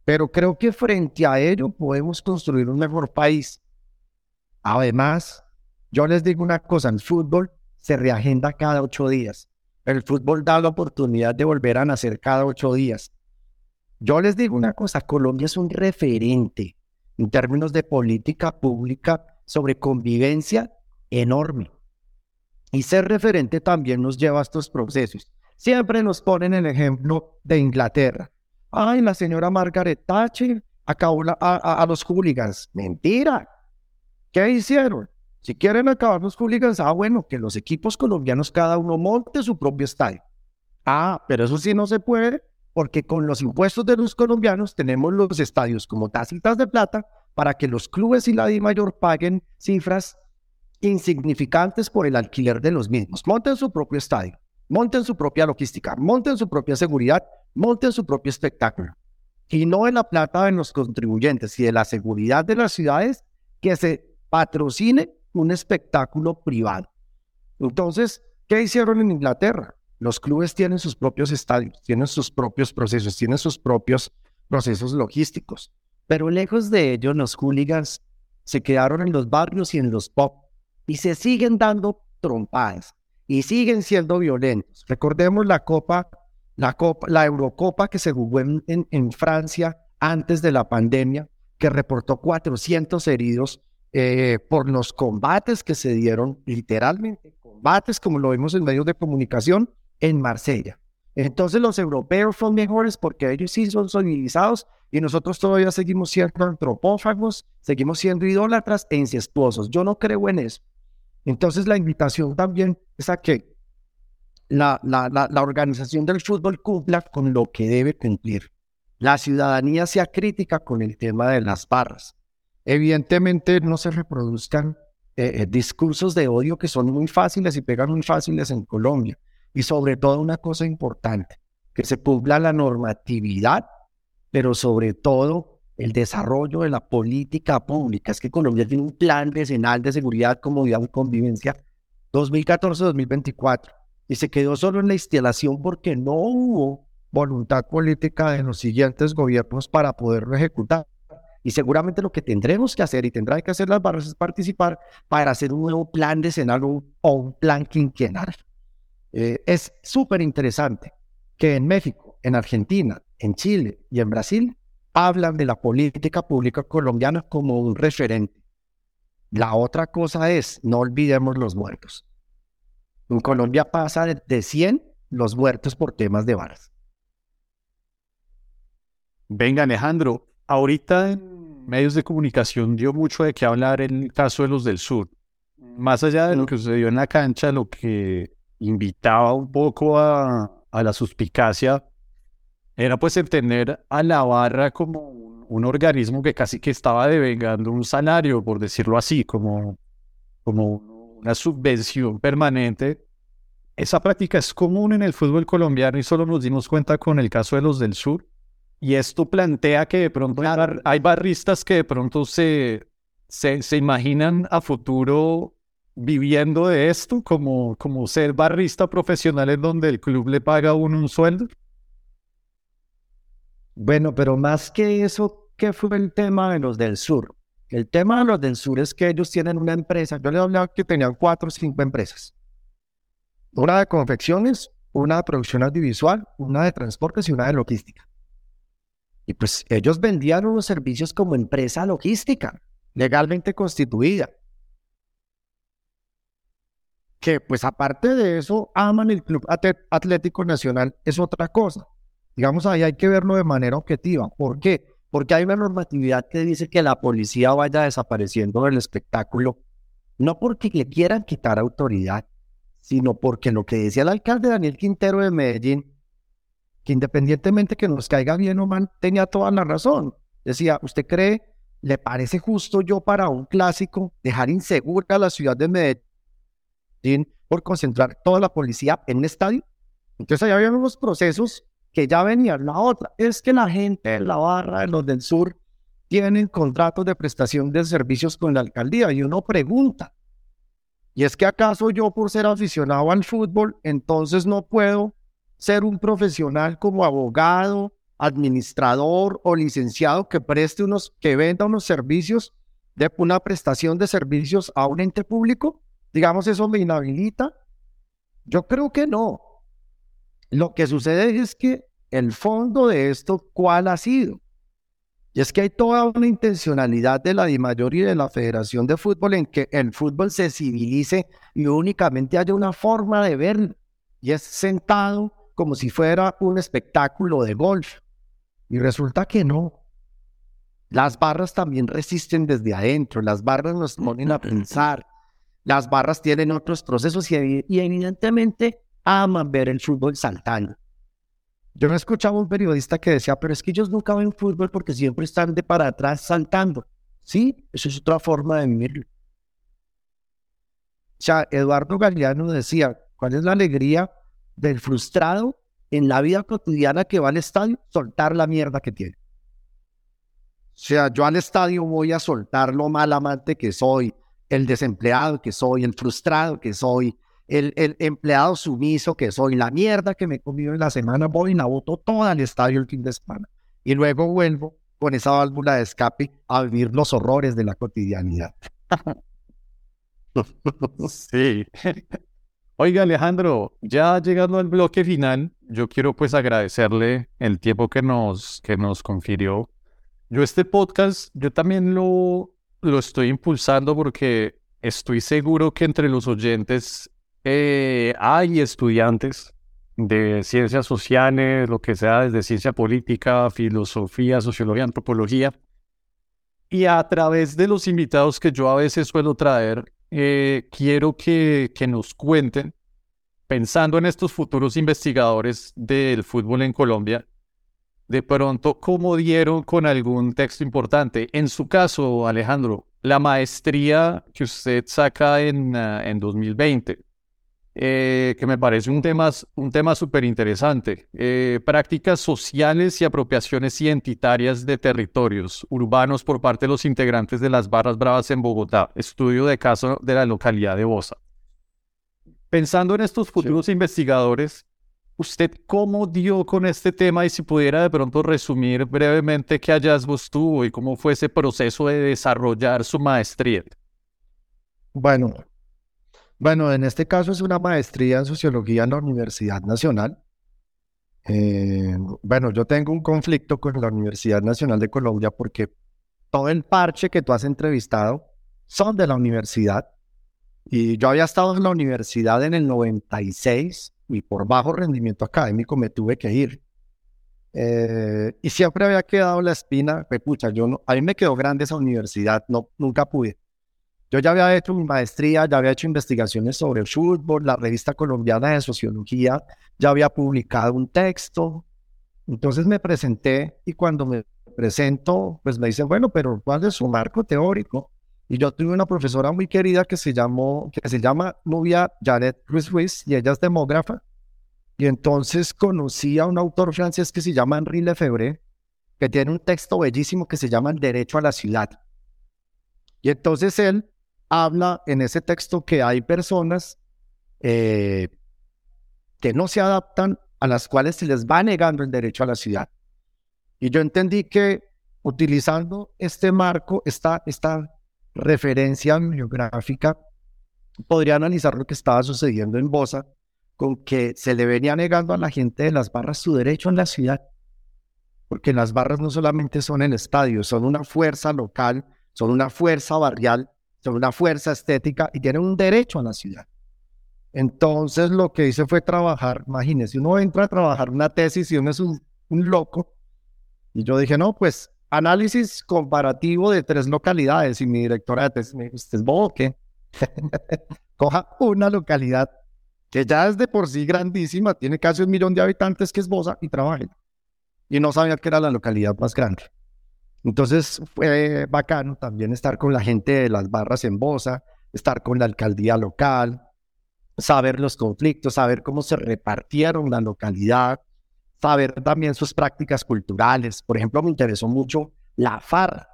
Pero creo que frente a ello podemos construir un mejor país. Además, yo les digo una cosa, el fútbol se reagenda cada ocho días. El fútbol da la oportunidad de volver a nacer cada ocho días. Yo les digo una cosa, Colombia es un referente en términos de política pública sobre convivencia enorme. Y ser referente también nos lleva a estos procesos. Siempre nos ponen el ejemplo de Inglaterra. Ay, la señora Margaret Thatcher acabó a, a, los hooligans. Mentira. ¿Qué hicieron? Si quieren acabar los hooligans, ah, bueno, que los equipos colombianos cada uno monte su propio estadio. Ah, pero eso sí no se puede porque con los impuestos de los colombianos tenemos los estadios como tacitas de plata para que los clubes y la Di Mayor paguen cifras insignificantes por el alquiler de los mismos. Monten su propio estadio, monten su propia logística, monten su propia seguridad, monten su propio espectáculo. Y no en la plata de los contribuyentes y de la seguridad de las ciudades que se patrocine un espectáculo privado. Entonces, ¿qué hicieron en Inglaterra? Los clubes tienen sus propios estadios, tienen sus propios procesos, tienen sus propios procesos logísticos. Pero lejos de ello, los hooligans se quedaron en los barrios y en los pop y se siguen dando trompadas y siguen siendo violentos. Recordemos la Copa, la Copa, la Eurocopa que se jugó en, Francia antes de la pandemia, que reportó 400 heridos eh, por los combates que se dieron, literalmente, combates como lo vimos en medios de comunicación en Marsella. Entonces los europeos son mejores porque ellos sí son civilizados y nosotros todavía seguimos siendo antropófagos, seguimos siendo idólatras e incestuosos. Yo no creo en eso. Entonces la invitación también es a que la, la, la, organización del fútbol cumpla con lo que debe cumplir. La ciudadanía sea crítica con el tema de las barras. Evidentemente no se reproduzcan eh, eh, discursos de odio que son muy fáciles y pegan muy fáciles en Colombia. Y sobre todo una cosa importante, que se cumpla la normatividad, pero sobre todo el desarrollo de la política pública. Es que Colombia tiene un plan decenal de seguridad, comodidad y convivencia 2014-2024 y se quedó solo en la instalación porque no hubo voluntad política de los siguientes gobiernos para poderlo ejecutar. Y seguramente lo que tendremos que hacer y tendrá que hacer las barras es participar para hacer un nuevo plan decenal o un plan quinquenal. Eh, es súper interesante que en México, en Argentina, en Chile y en Brasil hablan de la política pública colombiana como un referente. La otra cosa es, no olvidemos los muertos. En Colombia pasa de 100 los muertos por temas de balas. Venga, Alejandro, ahorita en medios de comunicación dio mucho de qué hablar el caso de los del sur. Más allá de lo que sucedió en la cancha, lo que invitaba un poco a, a la suspicacia era pues entender a la barra como un, organismo que casi que estaba devengando un salario, por decirlo así, como, como una subvención permanente. Esa práctica es común en el fútbol colombiano y solo nos dimos cuenta con el caso de los del sur. Y esto plantea que de pronto hay, barristas que de pronto se, se, se, imaginan a futuro viviendo de esto, como, como ser barrista profesional en donde el club le paga a uno un sueldo. Bueno, pero más que eso, ¿qué fue el tema de los del sur? El tema de los del sur es que ellos tienen una empresa, yo les hablaba que tenían cuatro o cinco empresas. Una de confecciones, una de producción audiovisual, una de transportes y una de logística. Y pues ellos vendían unos servicios como empresa logística, legalmente constituida. Que pues aparte de eso, aman el Club Atlético Nacional, es otra cosa. Digamos, ahí hay que verlo de manera objetiva. ¿Por qué? Porque hay una normatividad que dice que la policía vaya desapareciendo del espectáculo, no porque le quieran quitar autoridad, sino porque lo que decía el alcalde Daniel Quintero de Medellín, que independientemente que nos caiga bien o mal, tenía toda la razón. Decía, ¿usted cree, le parece justo yo para un clásico dejar insegura la ciudad de Medellín por concentrar toda la policía en un estadio? Entonces ahí había unos procesos que ya venía la otra, es que la gente de la barra, de los del sur, tienen contratos de prestación de servicios con la alcaldía y uno pregunta, ¿y es que acaso yo por ser aficionado al fútbol, entonces no puedo ser un profesional como abogado, administrador o licenciado que preste unos, que venda unos servicios de una prestación de servicios a un ente público? Digamos, eso me inhabilita. Yo creo que no. Lo que sucede es que el fondo de esto, ¿cuál ha sido? Y es que hay toda una intencionalidad de la DIMAYOR y de la Federación de Fútbol en que el fútbol se civilice y únicamente haya una forma de verlo. Y es sentado como si fuera un espectáculo de golf. Y resulta que no. Las barras también resisten desde adentro, las barras nos ponen a pensar, las barras tienen otros procesos y, evidentemente aman ver el fútbol saltando. Yo me escuchaba un periodista que decía, pero es que ellos nunca ven fútbol porque siempre están de para atrás saltando. Sí, eso es otra forma de verlo. O sea, Eduardo Galeano decía, ¿cuál es la alegría del frustrado en la vida cotidiana que va al estadio? Soltar la mierda que tiene. O sea, yo al estadio voy a soltar lo mal amante que soy, el desempleado que soy, el frustrado que soy, el, empleado sumiso que soy, la mierda que me he comido en la semana, voy y la boto toda al estadio el fin de semana. Y luego vuelvo con esa válvula de escape a vivir los horrores de la cotidianidad. Sí. Oiga, Alejandro, ya llegando al bloque final, yo quiero pues agradecerle el tiempo que nos, que nos confirió. Yo este podcast, yo también lo, lo estoy impulsando porque estoy seguro que entre los oyentes eh, hay estudiantes de ciencias sociales, lo que sea, desde ciencia política, filosofía, sociología, antropología. Y a través de los invitados que yo a veces suelo traer, eh, quiero que, que nos cuenten, pensando en estos futuros investigadores del fútbol en Colombia, de pronto, ¿cómo dieron con algún texto importante? En su caso, Alejandro, la maestría que usted saca en, ah, en 2020, eh, que me parece un tema, un tema súper interesante. Eh, prácticas sociales y apropiaciones identitarias de territorios urbanos por parte de los integrantes de las Barras Bravas en Bogotá. Estudio de caso de la localidad de Bosa. Pensando en estos futuros investigadores, ¿usted cómo dio con este tema y si pudiera de pronto resumir brevemente qué hallazgos tuvo y cómo fue ese proceso de desarrollar su maestría? Bueno, bueno, en este caso es una maestría en sociología en la Universidad Nacional. Eh, bueno, yo tengo un conflicto con la Universidad Nacional de Colombia porque todo el parche que tú has entrevistado son de la universidad. Y yo había estado en la universidad en el 96 y por bajo rendimiento académico me tuve que ir. Eh, y siempre había quedado la espina, pues pucha, yo no, a mí me quedó grande esa universidad, no, nunca pude. Yo ya había hecho mi maestría, ya había hecho investigaciones sobre el fútbol, la revista colombiana de sociología ya había publicado un texto. Entonces me presenté y cuando me presento, pues me dicen, bueno, pero ¿cuál es su marco teórico? Y yo tuve una profesora muy querida que se llamó, que se llama Nubia Janet Ruiz Ruiz y ella es demógrafa. Y entonces conocí a un autor francés que se llama Henri Lefebvre, que tiene un texto bellísimo que se llama El Derecho a la Ciudad. Y entonces él habla en ese texto que hay personas eh, que no se adaptan, a las cuales se les va negando el derecho a la ciudad. Y yo entendí que utilizando este marco, esta, esta referencia biográfica, podría analizar lo que estaba sucediendo en Bosa, con que se le venía negando a la gente de las barras su derecho en la ciudad. Porque las barras no solamente son el estadio, son una fuerza local, son una fuerza barrial son una fuerza estética y tienen un derecho a la ciudad. Entonces lo que hice fue trabajar, imagínense, uno entra a trabajar una tesis y uno es un, loco. Y yo dije, no, pues análisis comparativo de tres localidades. Y mi directora de tesis me dijo, ¿usted es bobo qué? Coja una localidad que ya es de por sí grandísima, tiene casi un millón de habitantes, que es Bosa, y trabaje. Y no sabía que era la localidad más grande. Entonces fue bacano también estar con la gente de las barras en Bosa, estar con la alcaldía local, saber los conflictos, saber cómo se repartieron la localidad, saber también sus prácticas culturales. Por ejemplo, me interesó mucho la farra,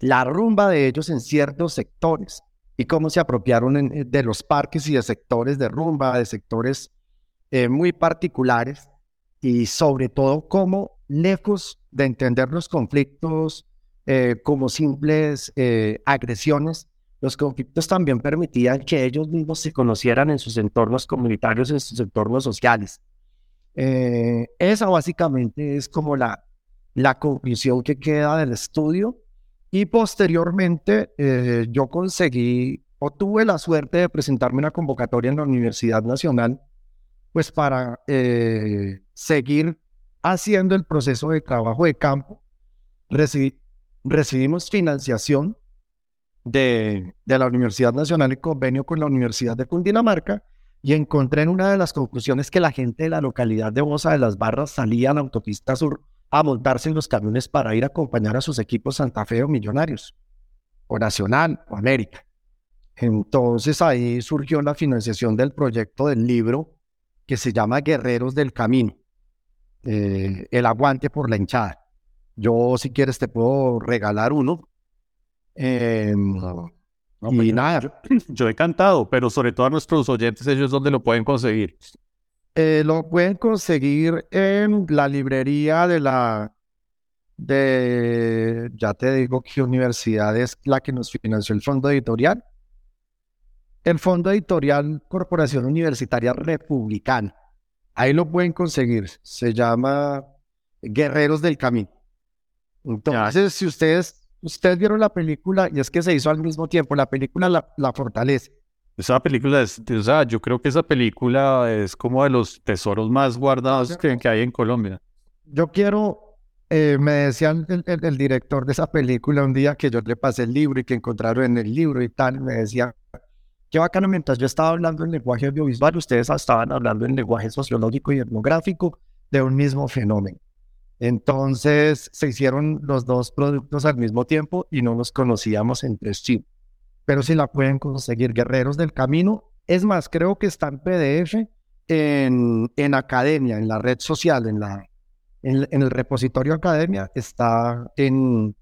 la rumba de ellos en ciertos sectores y cómo se apropiaron eh, de los parques y de sectores de rumba, de sectores eh, muy particulares y sobre todo cómo lejos de entender los conflictos eh, como simples agresiones, los conflictos también permitían que ellos mismos se conocieran en sus entornos comunitarios, en sus entornos sociales. Eh, esa básicamente es como la, la conclusión que queda del estudio. Y posteriormente yo conseguí o tuve la suerte de presentarme una convocatoria en la Universidad Nacional, pues para seguir haciendo el proceso de trabajo de campo, recibimos financiación de, de, la Universidad Nacional en convenio con la Universidad de Cundinamarca y encontré en una de las conclusiones que la gente de la localidad de Bosa de las Barras salía a la autopista sur a montarse en los camiones para ir a acompañar a sus equipos Santa Fe o Millonarios, o Nacional, o América. Entonces ahí surgió la financiación del proyecto del libro que se llama Guerreros del Camino. Eh, el aguante por la hinchada. Yo, si quieres, te puedo regalar uno. Em, no, y pues, nada. Yo, he cantado, pero sobre todo a nuestros oyentes, ellos dónde lo pueden conseguir. Eh, lo pueden conseguir en la librería de la de, ya te digo qué universidad es la que nos financió el fondo editorial. El fondo editorial Corporación Universitaria Republicana. Ahí lo pueden conseguir. Se llama Guerreros del Camino. Entonces, si ustedes, ustedes vieron la película, y es que se hizo al mismo tiempo, la película La, la Fortaleza. Esa película es, o sea, yo creo que esa película es como de los tesoros más guardados que, que hay en Colombia. Yo quiero, eh, me decía el, el, director de esa película un día que yo le pasé el libro y que encontraron en el libro y tal, me decía, qué bacano, mientras yo estaba hablando en lenguaje audiovisual, ustedes estaban hablando en lenguaje sociológico y etnográfico de un mismo fenómeno. Entonces se hicieron los dos productos al mismo tiempo y no nos conocíamos entre sí pero si la pueden conseguir Guerreros del Camino. Es más, creo que está en PDF en, en Academia, en la red social, en, la, en, el repositorio Academia, está en,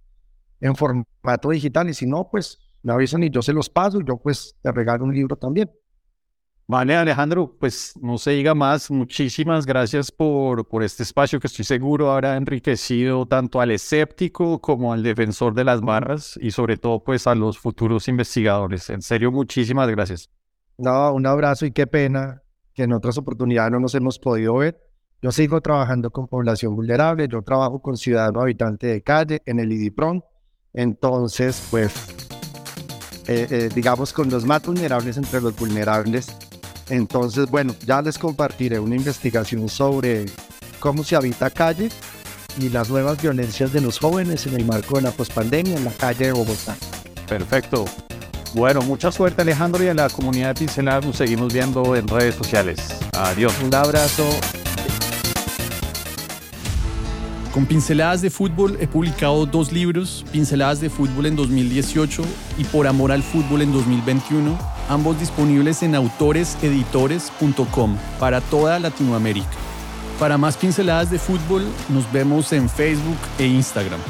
en formato digital. Y si no, pues me avisan y yo se los paso y yo pues te regalo un libro también. Vale, Alejandro, pues no se diga más. Muchísimas gracias por, por este espacio que estoy seguro habrá enriquecido tanto al escéptico como al defensor de las barras y sobre todo pues a los futuros investigadores. En serio, muchísimas gracias. No, un abrazo y qué pena que en otras oportunidades no nos hemos podido ver. Yo sigo trabajando con población vulnerable, yo trabajo con ciudadano habitante de calle en el IDIPRON. Entonces, pues, eh, eh, digamos, con los más vulnerables entre los vulnerables, entonces, bueno, ya les compartiré una investigación sobre cómo se habita calle y las nuevas violencias de los jóvenes en el marco de la pospandemia en la calle de Bogotá. Perfecto. Bueno, mucha suerte Alejandro y a la comunidad de Pinceladas nos seguimos viendo en redes sociales. Adiós. Un abrazo. Con Pinceladas de Fútbol he publicado dos libros, Pinceladas de Fútbol en 2018 y Por Amor al Fútbol en 2021 ambos disponibles en autoreseditores.com para toda Latinoamérica. Para más pinceladas de fútbol, nos vemos en Facebook e Instagram.